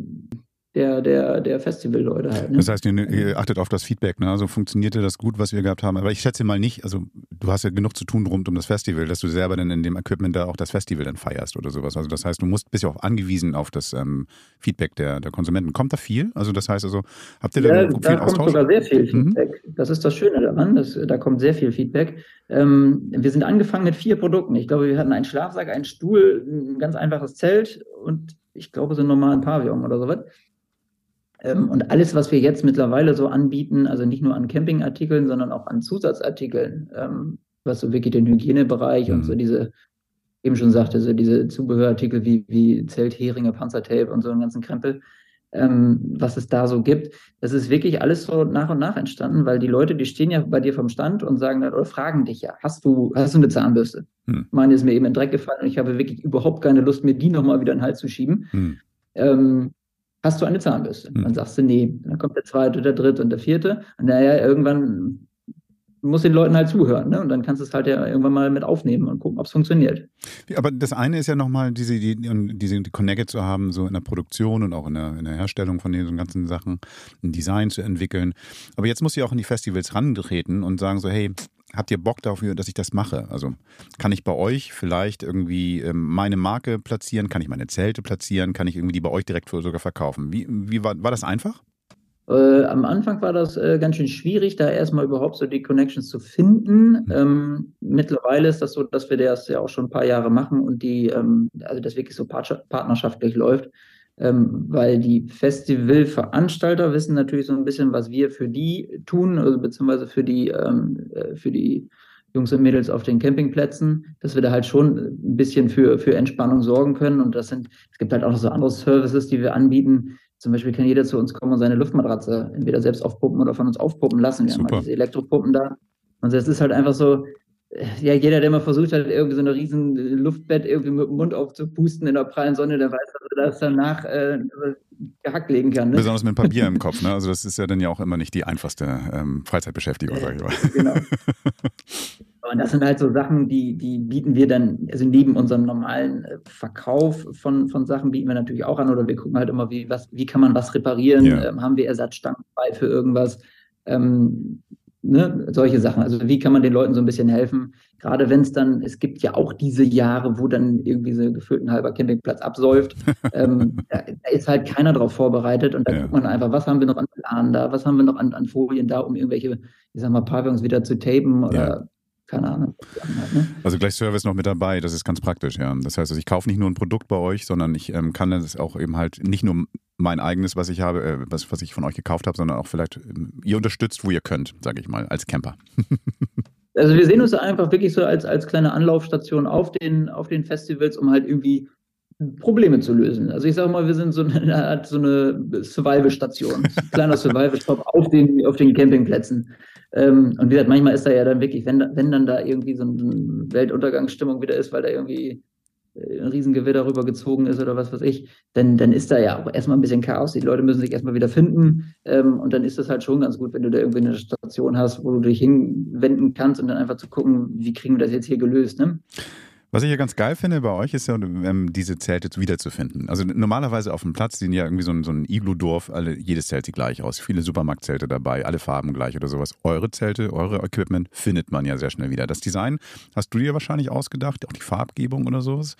der, der, der Festivalleute halt. Ne? Das heißt, ihr, ihr, achtet auf das Feedback, ne? Also funktionierte das gut, was wir gehabt haben. Aber ich schätze mal nicht, also du hast ja genug zu tun rund um das Festival, dass du selber dann in dem Equipment da auch das Festival dann feierst oder sowas. Also das heißt, du musst bist ja auch angewiesen auf das ähm, Feedback der, der Konsumenten. Kommt da viel? Also das heißt also, habt ihr ja, da viel da kommt Austausch? sogar sehr viel mhm. Feedback. Mhm. Das ist das Schöne daran, dass, da kommt sehr viel Feedback. Ähm, wir sind angefangen mit vier Produkten. Ich glaube, wir hatten einen Schlafsack, einen Stuhl, ein ganz einfaches Zelt und ich glaube so einen normalen Pavillon oder sowas. Ähm, und alles, was wir jetzt mittlerweile so anbieten, also nicht nur an Campingartikeln, sondern auch an Zusatzartikeln, ähm, was so wirklich den Hygienebereich mhm. und so diese, eben schon sagte, so diese Zubehörartikel wie, wie Zeltheringe, Panzertape und so einen ganzen Krempel, ähm, was es da so gibt, das ist wirklich alles so nach und nach entstanden, weil die Leute, die stehen ja bei dir vom Stand und sagen oder fragen dich ja, hast du, hast du eine Zahnbürste? Hm. Meine ist mir eben in den Dreck gefallen und ich habe wirklich überhaupt keine Lust, mir die nochmal wieder in den Hals zu schieben. Hm. Ähm, hast du eine Zahnbürste? Mhm. Dann sagst du, nee. Dann kommt der zweite, der dritte und der vierte. Und naja, irgendwann muss den Leuten halt zuhören, ne? Und dann kannst du es halt ja irgendwann mal mit aufnehmen und gucken, ob es funktioniert. Aber das eine ist ja nochmal diese, die, diese die Connecte zu haben, so in der Produktion und auch in der, in der Herstellung von diesen ganzen Sachen, ein Design zu entwickeln. Aber jetzt muss sie auch in die Festivals rantreten und sagen so, hey, habt ihr Bock dafür, dass ich das mache? Also kann ich bei euch vielleicht irgendwie ähm, meine Marke platzieren? Kann ich meine Zelte platzieren? Kann ich irgendwie die bei euch direkt sogar verkaufen? Wie, wie war, war das einfach? Äh, am Anfang war das äh, ganz schön schwierig, da erstmal überhaupt so die Connections zu finden. Mhm. Ähm, mittlerweile ist das so, dass wir das ja auch schon ein paar Jahre machen und die, ähm, also das wirklich so partnerschaftlich läuft ähm, weil die Festivalveranstalter wissen natürlich so ein bisschen, was wir für die tun, also beziehungsweise für die, ähm, äh, für die Jungs und Mädels auf den Campingplätzen, dass wir da halt schon ein bisschen für, für Entspannung sorgen können. Und das sind, es gibt halt auch noch so andere Services, die wir anbieten. Zum Beispiel kann jeder zu uns kommen und seine Luftmatratze entweder selbst aufpumpen oder von uns aufpumpen lassen. Wir Super. haben halt diese Elektropumpen da. Und das ist halt einfach so, ja, jeder, der mal versucht hat, irgendwie so eine riesen Luftbett irgendwie mit dem Mund aufzupusten in der prallen Sonne, der weiß, dass er das danach äh, gehackt legen kann. Ne? Besonders mit Papier im Kopf. Ne? Also das ist ja dann ja auch immer nicht die einfachste ähm, Freizeitbeschäftigung, sag ich mal. Genau. Und das sind halt so Sachen, die, die bieten wir dann, also neben unserem normalen äh, Verkauf von, von Sachen bieten wir natürlich auch an oder wir gucken halt immer, wie, was, wie kann man was reparieren, Ja. ähm, haben wir Ersatzstangen bei für irgendwas, ähm, ne? solche Sachen. Also wie kann man den Leuten so ein bisschen helfen, gerade wenn es dann, es gibt ja auch diese Jahre, wo dann irgendwie so gefühlt ein halber Campingplatz absäuft, ähm, da, da ist halt keiner drauf vorbereitet und da Ja. guckt man einfach, was haben wir noch an Planen da, was haben wir noch an, an Folien da, um irgendwelche, ich sag mal, Pavillons wieder zu tapen oder Ja. Keine Ahnung. Halt, ne? Also gleich Service noch mit dabei, das ist ganz praktisch, ja. Das heißt, also ich kaufe nicht nur ein Produkt bei euch, sondern ich ähm, kann das auch eben halt nicht nur mein eigenes, was ich habe, äh, was, was ich von euch gekauft habe, sondern auch vielleicht, ähm, ihr unterstützt, wo ihr könnt, sage ich mal, als Camper. Also wir sehen uns einfach wirklich so als, als kleine Anlaufstation auf den, auf den Festivals, um halt irgendwie Probleme zu lösen. Also ich sage mal, wir sind so eine Art so eine Survival-Station, kleiner Survival-Shop auf den, auf den Campingplätzen. Ähm, und wie gesagt, manchmal ist da ja dann wirklich, wenn, wenn dann da irgendwie so eine Weltuntergangsstimmung wieder ist, weil da irgendwie äh, ein Riesengewitter rübergezogen ist oder was weiß ich, dann, dann ist da ja auch erstmal ein bisschen Chaos. Die Leute müssen sich erstmal wieder finden. Ähm, und dann ist es halt schon ganz gut, wenn du da irgendwie eine Station hast, wo du dich hinwenden kannst und dann einfach zu gucken, wie kriegen wir das jetzt hier gelöst. Ne? Was ich ja ganz geil finde bei euch, ist ja, ähm, diese Zelte wiederzufinden. Also normalerweise auf dem Platz sind ja irgendwie so ein, so ein Iglu-Dorf, alle, jedes Zelt sieht gleich aus. Viele Supermarktzelte dabei, alle Farben gleich oder sowas. Eure Zelte, eure Equipment findet man ja sehr schnell wieder. Das Design hast du dir wahrscheinlich ausgedacht, auch die Farbgebung oder sowas.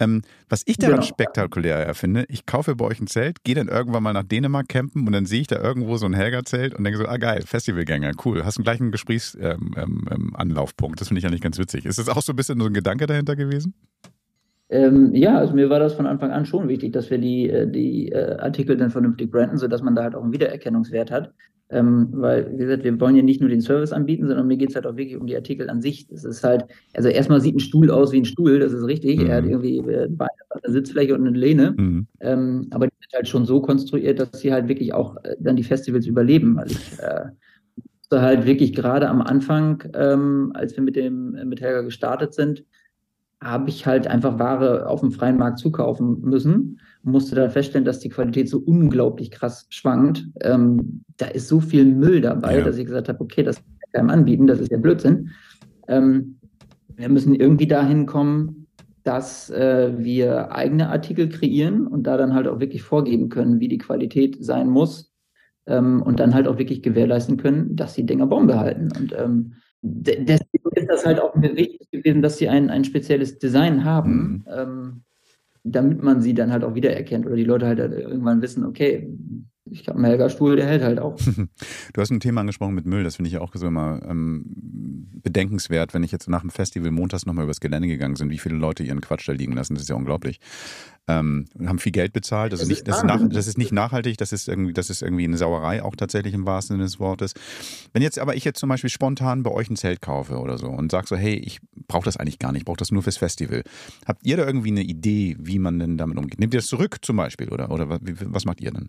Ähm, was ich daran Genau. spektakulär finde, ich kaufe bei euch ein Zelt, gehe dann irgendwann mal nach Dänemark campen und dann sehe ich da irgendwo so ein Helga-Zelt und denke so, ah geil, Festivalgänger, cool. Hast einen gleichen Gesprächsanlaufpunkt. Ähm, ähm, Anlaufpunkt. das finde ich eigentlich ganz witzig. Ist das auch so ein bisschen so ein Gedanke dahinter gewesen? Ähm, ja, also mir war das von Anfang an schon wichtig, dass wir die, äh, die äh, Artikel dann vernünftig branden, sodass man da halt auch einen Wiedererkennungswert hat. Ähm, weil, wie gesagt, wir wollen ja nicht nur den Service anbieten, sondern mir geht es halt auch wirklich um die Artikel an sich. Das ist halt, also erstmal sieht ein Stuhl aus wie ein Stuhl, das ist richtig. Mhm. Er hat irgendwie äh, Beine, eine Sitzfläche und eine Lehne. Mhm. Ähm, aber die sind halt schon so konstruiert, dass sie halt wirklich auch äh, dann die Festivals überleben. Weil ich äh, halt wirklich gerade am Anfang, ähm, als wir mit dem mit Helga gestartet sind, habe ich halt einfach Ware auf dem freien Markt zukaufen müssen. Musste dann feststellen, dass die Qualität so unglaublich krass schwankt. Ähm, da ist so viel Müll dabei, Ja. dass ich gesagt habe, okay, das kann ich keinem anbieten, das ist ja Blödsinn. Ähm, wir müssen irgendwie dahin kommen, dass äh, wir eigene Artikel kreieren und da dann halt auch wirklich vorgeben können, wie die Qualität sein muss ähm, und dann halt auch wirklich gewährleisten können, dass die Dinger Bombe halten. Und ähm, deswegen ist das halt auch wichtig gewesen, dass sie ein, ein spezielles Design haben, Mhm. ähm, damit man sie dann halt auch wiedererkennt oder die Leute halt irgendwann wissen, okay, ich habe einen Helga-Stuhl, der hält halt auch. Du hast ein Thema angesprochen mit Müll, das finde ich ja auch so immer ähm, bedenkenswert, wenn ich jetzt nach dem Festival montags nochmal übers Gelände gegangen bin, wie viele Leute ihren Quatsch da liegen lassen, das ist ja unglaublich. Ähm, und haben viel Geld bezahlt, das, ist Das nicht, ist das, ist nach, das ist nicht nachhaltig, das ist, irgendwie, das ist irgendwie eine Sauerei, auch tatsächlich im wahrsten Sinne des Wortes. Wenn jetzt aber ich jetzt zum Beispiel spontan bei euch ein Zelt kaufe oder so und sage so, hey, ich brauche das eigentlich gar nicht, ich brauche das nur fürs Festival. Habt ihr da irgendwie eine Idee, wie man denn damit umgeht? Nehmt ihr das zurück zum Beispiel oder, oder was macht ihr denn?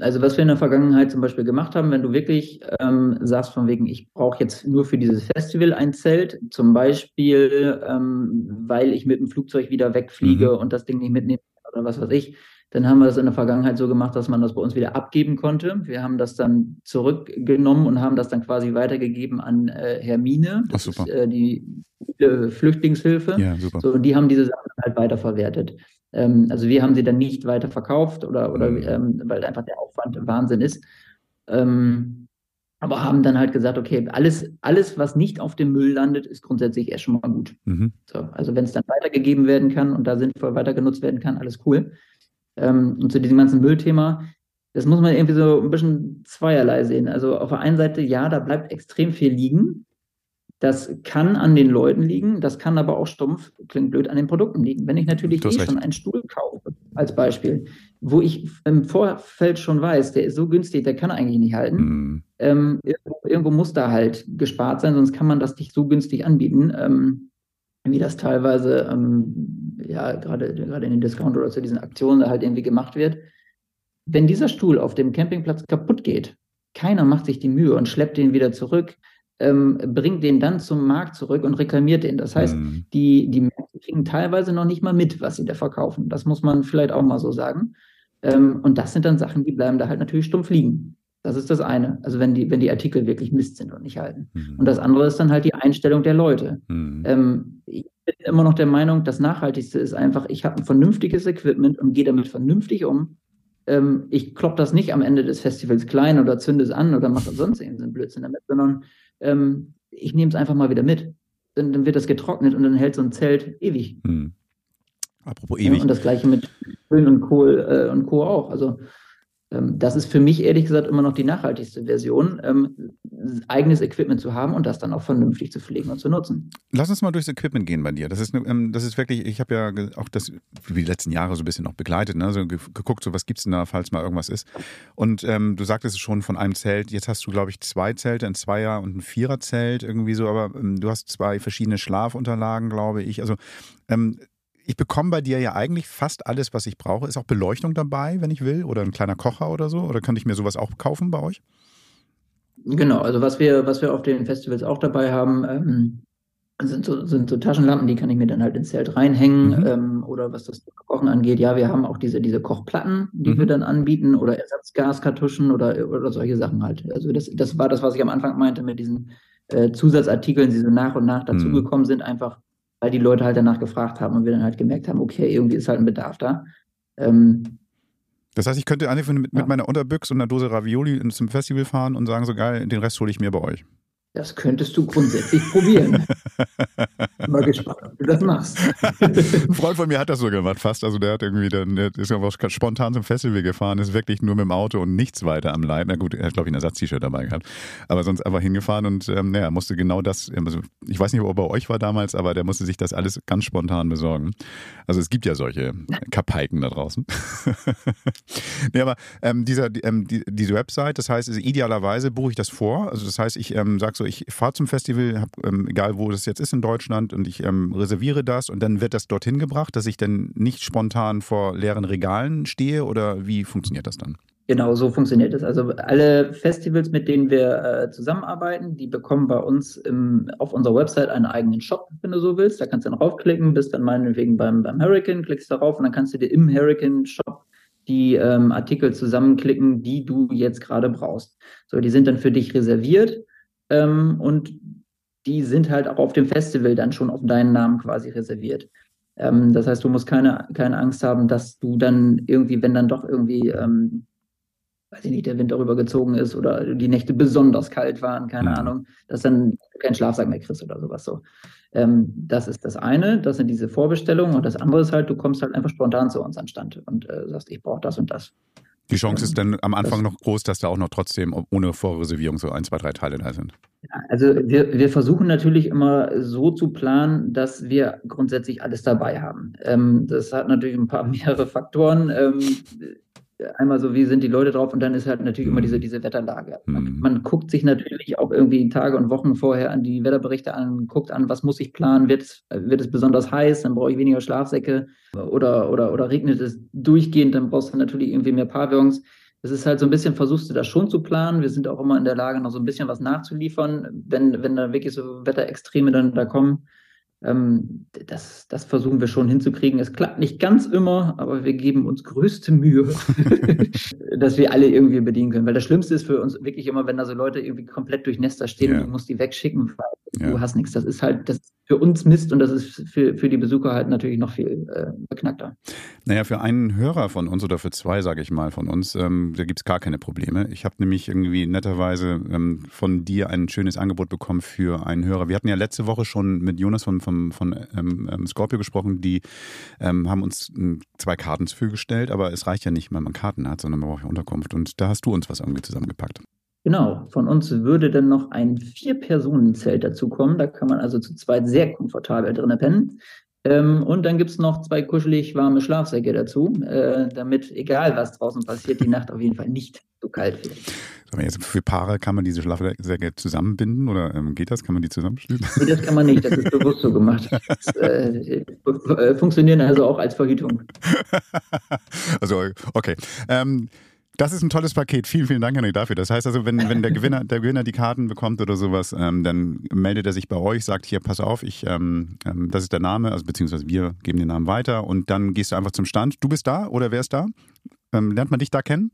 Also was wir in der Vergangenheit zum Beispiel gemacht haben, wenn du wirklich ähm, sagst von wegen, ich brauche jetzt nur für dieses Festival ein Zelt, zum Beispiel, ähm, weil ich mit dem Flugzeug wieder wegfliege Mhm. und das Ding nicht mitnehme oder was weiß ich, dann haben wir das in der Vergangenheit so gemacht, dass man das bei uns wieder abgeben konnte. Wir haben das dann zurückgenommen und haben das dann quasi weitergegeben an äh, Hermine, das Ach, super. ist äh, die äh, Flüchtlingshilfe. Ja, super. So, und die haben diese Sachen halt weiterverwertet. Ähm, also wir haben sie dann nicht weiter verkauft oder, oder Mhm. ähm, weil einfach der Aufwand Wahnsinn ist. Ähm, aber haben dann halt gesagt, okay, alles, alles, was nicht auf dem Müll landet, ist grundsätzlich erst schon mal gut. Mhm. So, also wenn es dann weitergegeben werden kann und da sinnvoll weiter genutzt werden kann, alles cool. Ähm, und zu diesem ganzen Müllthema, das muss man irgendwie so ein bisschen zweierlei sehen. Also auf der einen Seite, ja, da bleibt extrem viel liegen. Das kann an den Leuten liegen, das kann aber auch stumpf, klingt blöd, an den Produkten liegen. Wenn ich natürlich eh recht. schon einen Stuhl kaufe als Beispiel, wo ich im Vorfeld schon weiß, der ist so günstig, der kann eigentlich nicht halten. Mhm. Ähm, irgendwo, irgendwo, muss da halt gespart sein, sonst kann man das nicht so günstig anbieten, ähm, wie das teilweise, ähm, ja, gerade, gerade in den Discount oder zu diesen Aktionen halt irgendwie gemacht wird. Wenn dieser Stuhl auf dem Campingplatz kaputt geht, keiner macht sich die Mühe und schleppt den wieder zurück, ähm, bringt den dann zum Markt zurück und reklamiert den. Das heißt, mhm. die, die Märkte kriegen teilweise noch nicht mal mit, was sie da verkaufen. Das muss man vielleicht auch mal so sagen. Ähm, und das sind dann Sachen, die bleiben da halt natürlich stumpf liegen. Das ist das eine. Also wenn die, wenn die Artikel wirklich Mist sind und nicht halten. Mhm. Und das andere ist dann halt die Einstellung der Leute. Mhm. Ähm, ich bin immer noch der Meinung, das Nachhaltigste ist einfach, ich habe ein vernünftiges Equipment und gehe damit vernünftig um. Ähm, ich klopp das nicht am Ende des Festivals klein oder zünde es an oder mache sonst irgendeinen Blödsinn damit, sondern ähm, ich nehme es einfach mal wieder mit. Dann, dann, wird das getrocknet und dann hält so ein Zelt ewig. Hm. Apropos ewig. Ja, und das gleiche mit Öl und Kohl äh, und Co. auch. Also das ist für mich ehrlich gesagt immer noch die nachhaltigste Version, ähm, eigenes Equipment zu haben und das dann auch vernünftig zu pflegen und zu nutzen. Lass uns mal durchs Equipment gehen bei dir. Das ist, ähm, das ist wirklich, ich habe ja auch das wie die letzten Jahre so ein bisschen noch begleitet, ne? so geguckt, so was gibt es denn da, falls mal irgendwas ist. Und ähm, du sagtest es schon von einem Zelt, jetzt hast du, glaube ich, zwei Zelte, ein Zweier- und ein Viererzelt irgendwie so, aber ähm, du hast zwei verschiedene Schlafunterlagen, glaube ich. Also ähm, ich bekomme bei dir ja eigentlich fast alles, was ich brauche. Ist auch Beleuchtung dabei, wenn ich will? Oder ein kleiner Kocher oder so? Oder kann ich mir sowas auch kaufen bei euch? Genau, also was wir, was wir auf den Festivals auch dabei haben, ähm, sind, so, sind so Taschenlampen, die kann ich mir dann halt ins Zelt reinhängen. Mhm. Ähm, oder was das Kochen angeht, ja, wir haben auch diese, diese Kochplatten, die mhm. wir dann anbieten, oder Ersatzgaskartuschen oder, oder solche Sachen halt. Also das, das war das, was ich am Anfang meinte mit diesen äh, Zusatzartikeln, die so nach und nach dazugekommen mhm. sind, einfach weil die Leute halt danach gefragt haben und wir dann halt gemerkt haben, okay, irgendwie ist halt ein Bedarf da. Ähm, das heißt, ich könnte einfach mit, mit meiner Unterbüchse und einer Dose Ravioli zum Festival fahren und sagen, so geil, den Rest hole ich mir bei euch. Das könntest du grundsätzlich probieren. Mal gespannt, ob du das machst. Ein Freund von mir hat das so gemacht, fast. Also der hat irgendwie dann, der ist einfach spontan zum Festival gefahren, ist wirklich nur mit dem Auto und nichts weiter am Leib. Na gut, er hat, glaube ich, ein Ersatz-T-Shirt dabei gehabt. Aber sonst einfach hingefahren und ähm, naja, musste genau das, also ich weiß nicht, ob er bei euch war damals, aber der musste sich das alles ganz spontan besorgen. Also es gibt ja solche Kapaiken da draußen. nee, aber ähm, dieser, ähm, die, diese Website, das heißt, idealerweise buche ich das vor. Also das heißt, ich ähm, sage so, ich fahre zum Festival, hab, ähm, egal wo das jetzt ist in Deutschland, und ich ähm, reserviere das und dann wird das dorthin gebracht, dass ich dann nicht spontan vor leeren Regalen stehe oder wie funktioniert das dann? Genau, so funktioniert es. Also alle Festivals, mit denen wir äh, zusammenarbeiten, die bekommen bei uns im, auf unserer Website einen eigenen Shop, wenn du so willst. Da kannst du dann raufklicken, bist dann meinetwegen beim, beim Hurricane, klickst darauf und dann kannst du dir im Hurricane Shop die ähm, Artikel zusammenklicken, die du jetzt gerade brauchst. So, die sind dann für dich reserviert ähm, und die sind halt auch auf dem Festival dann schon auf deinen Namen quasi reserviert. Ähm, das heißt, du musst keine, keine Angst haben, dass du dann irgendwie, wenn dann doch irgendwie, ähm, weiß ich nicht, der Wind darüber gezogen ist oder die Nächte besonders kalt waren, keine mhm. Ahnung, dass dann kein Schlafsack mehr kriegst oder sowas so. Ähm, das ist das eine, das sind diese Vorbestellungen und das andere ist halt, du kommst halt einfach spontan zu uns anstand und äh, sagst, ich brauche das und das. Die Chance ist dann am Anfang noch groß, dass da auch noch trotzdem ohne Vorreservierung so ein, zwei, drei Teile da sind. Also wir, wir versuchen natürlich immer so zu planen, dass wir grundsätzlich alles dabei haben. Ähm, das hat natürlich ein paar mehrere Faktoren. Ähm, einmal so, wie sind die Leute drauf und dann ist halt natürlich mhm. immer diese, diese Wetterlage. Man, mhm. man, guckt sich natürlich auch irgendwie Tage und Wochen vorher an die Wetterberichte an, guckt an, was muss ich planen, wird es, wird es besonders heiß, dann brauche ich weniger Schlafsäcke oder, oder, oder regnet es durchgehend, dann brauchst du natürlich irgendwie mehr Pavillons. Das ist halt so ein bisschen, versuchst du das schon zu planen. Wir sind auch immer in der Lage, noch so ein bisschen was nachzuliefern, wenn, wenn da wirklich so Wetterextreme dann da kommen. Ähm, das, das versuchen wir schon hinzukriegen. Es klappt nicht ganz immer, aber wir geben uns größte Mühe, dass wir alle irgendwie bedienen können. Weil das Schlimmste ist für uns wirklich immer, wenn da so Leute irgendwie komplett durch Nester stehen ja. und du musst die wegschicken, weil ja. du hast nichts. Das ist halt, das ist für uns Mist und das ist für, für die Besucher halt natürlich noch viel äh, beknackter. Naja, für einen Hörer von uns oder für zwei, sage ich mal, von uns, ähm, da gibt es gar keine Probleme. Ich habe nämlich irgendwie netterweise ähm, von dir ein schönes Angebot bekommen für einen Hörer. Wir hatten ja letzte Woche schon mit Jonas von vom, von ähm, ähm, Scorpio gesprochen, die ähm, haben uns ähm, zwei Karten zur gestellt, aber es reicht ja nicht, wenn man Karten hat, sondern man braucht ja Unterkunft. Und da hast du uns was irgendwie zusammengepackt. Genau, von uns würde dann noch ein Vier-Personen-Zelt dazukommen. Da kann man also zu zweit sehr komfortabel drinnen pennen. Ähm, und dann gibt es noch zwei kuschelig warme Schlafsäcke dazu, äh, damit, egal was draußen passiert, die Nacht auf jeden Fall nicht so kalt wird. Jetzt für Paare kann man diese Schlafsäcke zusammenbinden oder ähm, geht das? Kann man die zusammenschließen? Nee, das kann man nicht. Das ist bewusst so gemacht. Das, äh, äh, funktionieren also auch als Verhütung. also, okay. Ähm, das ist ein tolles Paket. Vielen, vielen Dank, Henrik, dafür. Das heißt also, wenn, wenn der, Gewinner, der Gewinner die Karten bekommt oder sowas, ähm, dann meldet er sich bei euch, sagt hier, pass auf, ich, ähm, ähm, das ist der Name, also beziehungsweise wir geben den Namen weiter und dann gehst du einfach zum Stand. Du bist da oder wer ist da? Ähm, lernt man dich da kennen?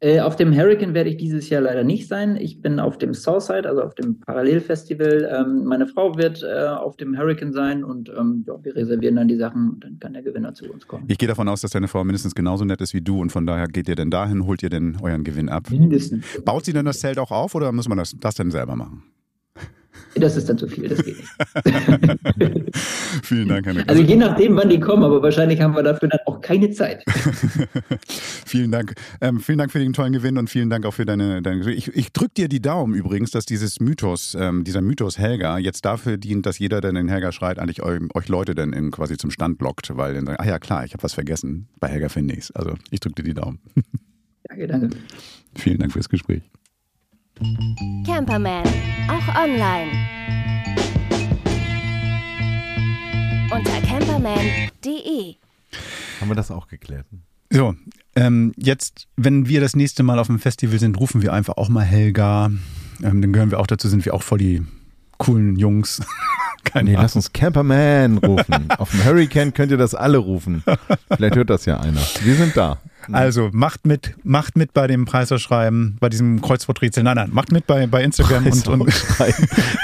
Äh, auf dem Hurricane werde ich dieses Jahr leider nicht sein. Ich bin auf dem Southside, also auf dem Parallelfestival. Ähm, meine Frau wird äh, auf dem Hurricane sein und ähm, ja, wir reservieren dann die Sachen und dann kann der Gewinner zu uns kommen. Ich gehe davon aus, dass deine Frau mindestens genauso nett ist wie du und von daher geht ihr denn dahin, holt ihr denn euren Gewinn ab. Mindestens. Baut sie denn das Zelt auch auf oder muss man das, das denn selber machen? Das ist dann zu viel, das geht nicht. Vielen Dank, Henrik. Also je nachdem, wann die kommen, aber wahrscheinlich haben wir dafür dann auch keine Zeit. vielen Dank. Ähm, vielen Dank für den tollen Gewinn und vielen Dank auch für deine. deine ich ich drücke dir die Daumen übrigens, dass dieses Mythos, ähm, dieser Mythos Helga jetzt dafür dient, dass jeder, der den Helga schreit, eigentlich euch, euch Leute dann in, quasi zum Stand lockt, weil dann sagt, ah ja klar, ich habe was vergessen. Bei Helga finde ich Also ich drücke dir die Daumen. Danke, danke. Vielen Dank fürs Gespräch. Camperman, auch online. Unter camperman.de. Haben wir das auch geklärt? So, ähm, jetzt, wenn wir das nächste Mal auf dem Festival sind, rufen wir einfach auch mal Helga. Ähm, dann gehören wir auch dazu, sind wir auch voll die coolen Jungs. Keine nee, Ahnung. lass uns Camperman rufen. auf dem Hurricane könnt ihr das alle rufen. Vielleicht hört das ja einer. Wir sind da. Mhm. Also macht mit, macht mit bei dem Preiserschreiben, bei diesem Kreuzworträtsel. Nein, nein, macht mit bei, bei Instagram und, und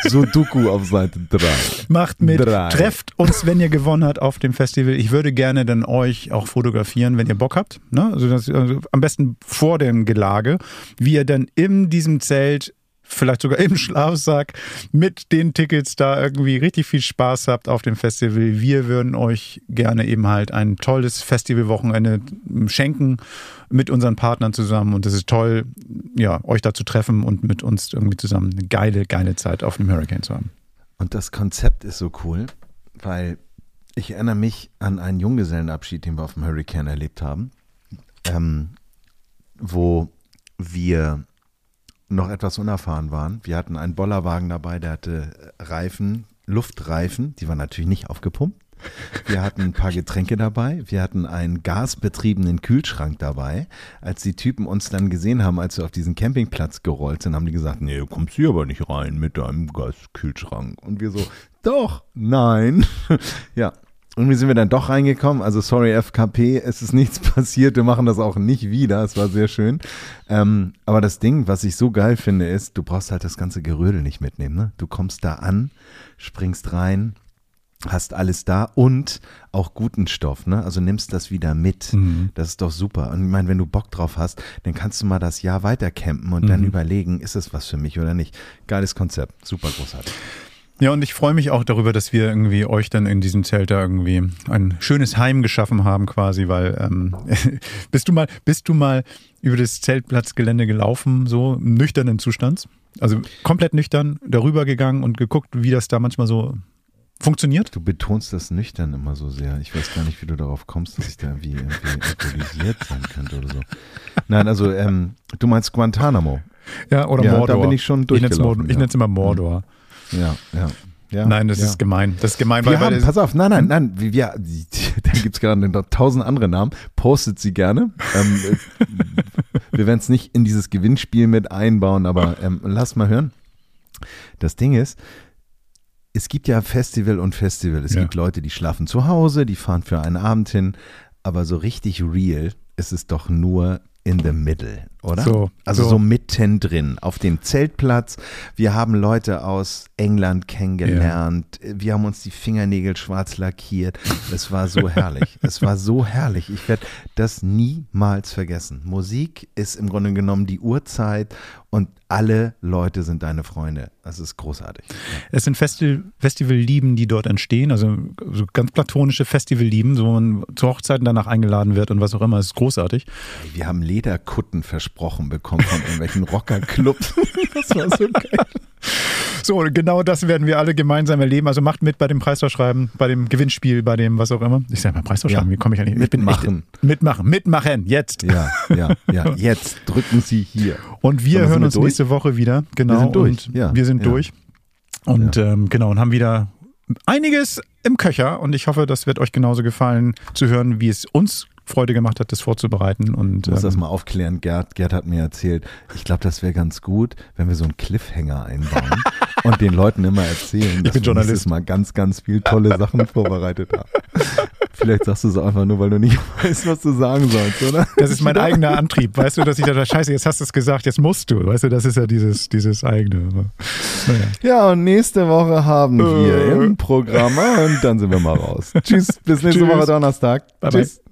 so Doku auf Seite 3. Macht mit, drei. trefft uns, wenn ihr gewonnen habt auf dem Festival. Ich würde gerne dann euch auch fotografieren, wenn ihr Bock habt. Ne? Also, das, also am besten vor dem Gelage, wie ihr dann in diesem Zelt vielleicht sogar im Schlafsack mit den Tickets da irgendwie richtig viel Spaß habt auf dem Festival. Wir würden euch gerne eben halt ein tolles Festivalwochenende schenken mit unseren Partnern zusammen und es ist toll, ja, euch da zu treffen und mit uns irgendwie zusammen eine geile, geile Zeit auf dem Hurricane zu haben. Und das Konzept ist so cool, weil ich erinnere mich an einen Junggesellenabschied, den wir auf dem Hurricane erlebt haben, ähm, wo wir noch etwas unerfahren waren. Wir hatten einen Bollerwagen dabei, der hatte Reifen, Luftreifen, die waren natürlich nicht aufgepumpt. Wir hatten ein paar Getränke dabei. Wir hatten einen gasbetriebenen Kühlschrank dabei. Als die Typen uns dann gesehen haben, als wir auf diesen Campingplatz gerollt sind, haben die gesagt, nee, du kommst hier aber nicht rein mit deinem Gaskühlschrank. Und wir so, doch, nein. ja, irgendwie sind wir dann doch reingekommen. Also sorry FKP, es ist nichts passiert. Wir machen das auch nicht wieder. Es war sehr schön. Ähm, aber das Ding, was ich so geil finde, ist, du brauchst halt das ganze Gerödel nicht mitnehmen. Ne? Du kommst da an, springst rein, hast alles da und auch guten Stoff, ne? Also nimmst das wieder mit. Mhm. Das ist doch super. Und ich meine, wenn du Bock drauf hast, dann kannst du mal das Jahr weiter campen und mhm. dann überlegen, ist es was für mich oder nicht. Geiles Konzept, super großartig. Ja, und ich freue mich auch darüber, dass wir irgendwie euch dann in diesem Zelt da irgendwie ein schönes Heim geschaffen haben, quasi, weil ähm, bist du mal, bist du mal über das Zeltplatzgelände gelaufen, so nüchternen Zustands? Also komplett nüchtern darüber gegangen und geguckt, wie das da manchmal so funktioniert? Du betonst das nüchtern immer so sehr. Ich weiß gar nicht, wie du darauf kommst, dass ich da irgendwie, irgendwie alkoholisiert sein könnte oder so. Nein, also ähm, du meinst Guantanamo. Ja, oder ja, Mordor. Da bin ich schon durchgelaufen. Ich nenne es immer Mordor. Mhm. Ja, ja. Ja, nein, das ja. ist gemein. Das ist gemein, wir weil, haben, pass auf, nein, nein, nein, wir, wir, da gibt es gerade noch tausend andere Namen. Postet sie gerne. Ähm, äh, wir werden es nicht in dieses Gewinnspiel mit einbauen, aber ähm, lass mal hören. Das Ding ist, es gibt ja Festival und Festival. Es ja. gibt Leute, die schlafen zu Hause, die fahren für einen Abend hin, aber so richtig real ist es doch nur in the middle, oder? So, also so. so mittendrin auf dem Zeltplatz. Wir haben Leute aus England kennengelernt. Ja. Wir haben uns die Fingernägel schwarz lackiert. Es war so herrlich. es war so herrlich. Ich werde das niemals vergessen. Musik ist im Grunde genommen die Uhrzeit und alle Leute sind deine Freunde. Das ist großartig. Ja. Es sind Festival, Festivallieben, die dort entstehen, also so ganz platonische Festivallieben, wo man zu Hochzeiten danach eingeladen wird und was auch immer. Das ist großartig. Wir haben Lederkutten versprochen bekommen von irgendwelchen Rockerclubs. das war so geil. So, genau das werden wir alle gemeinsam erleben. Also macht mit bei dem Preisausschreiben, bei dem Gewinnspiel, bei dem was auch immer. Ich sag mal Preisausschreiben, Ja. wie komme ich eigentlich? Ich bin echt- Mitmachen. mitmachen, mitmachen, jetzt. Ja, ja, ja. Jetzt drücken Sie hier. Und wir sind hören wir uns durch? nächste Woche wieder. Genau. Wir sind durch, Und ja, wir sind ja. durch. Und ähm, genau, und haben wieder einiges im Köcher. Und ich hoffe, das wird euch genauso gefallen, zu hören, wie es uns Freude gemacht hat, das vorzubereiten. Und Ich muss das ähm, mal aufklären. Gerd, Gerd hat mir erzählt, ich glaube, das wäre ganz gut, wenn wir so einen Cliffhanger einbauen und den Leuten immer erzählen, dass bin wir Journalist. nächstes Mal ganz, ganz viel tolle Sachen vorbereitet haben. Vielleicht sagst du es einfach nur, weil du nicht weißt, was du sagen sollst, oder? das ist mein eigener Antrieb. Weißt du, dass ich da, scheiße, jetzt hast du es gesagt, jetzt musst du. Weißt du, das ist ja dieses, dieses eigene. Naja. Ja, und nächste Woche haben wir Äh. im Programm und dann sind wir mal raus. Tschüss, bis nächste Tschüss. Woche Donnerstag. Bye, bye.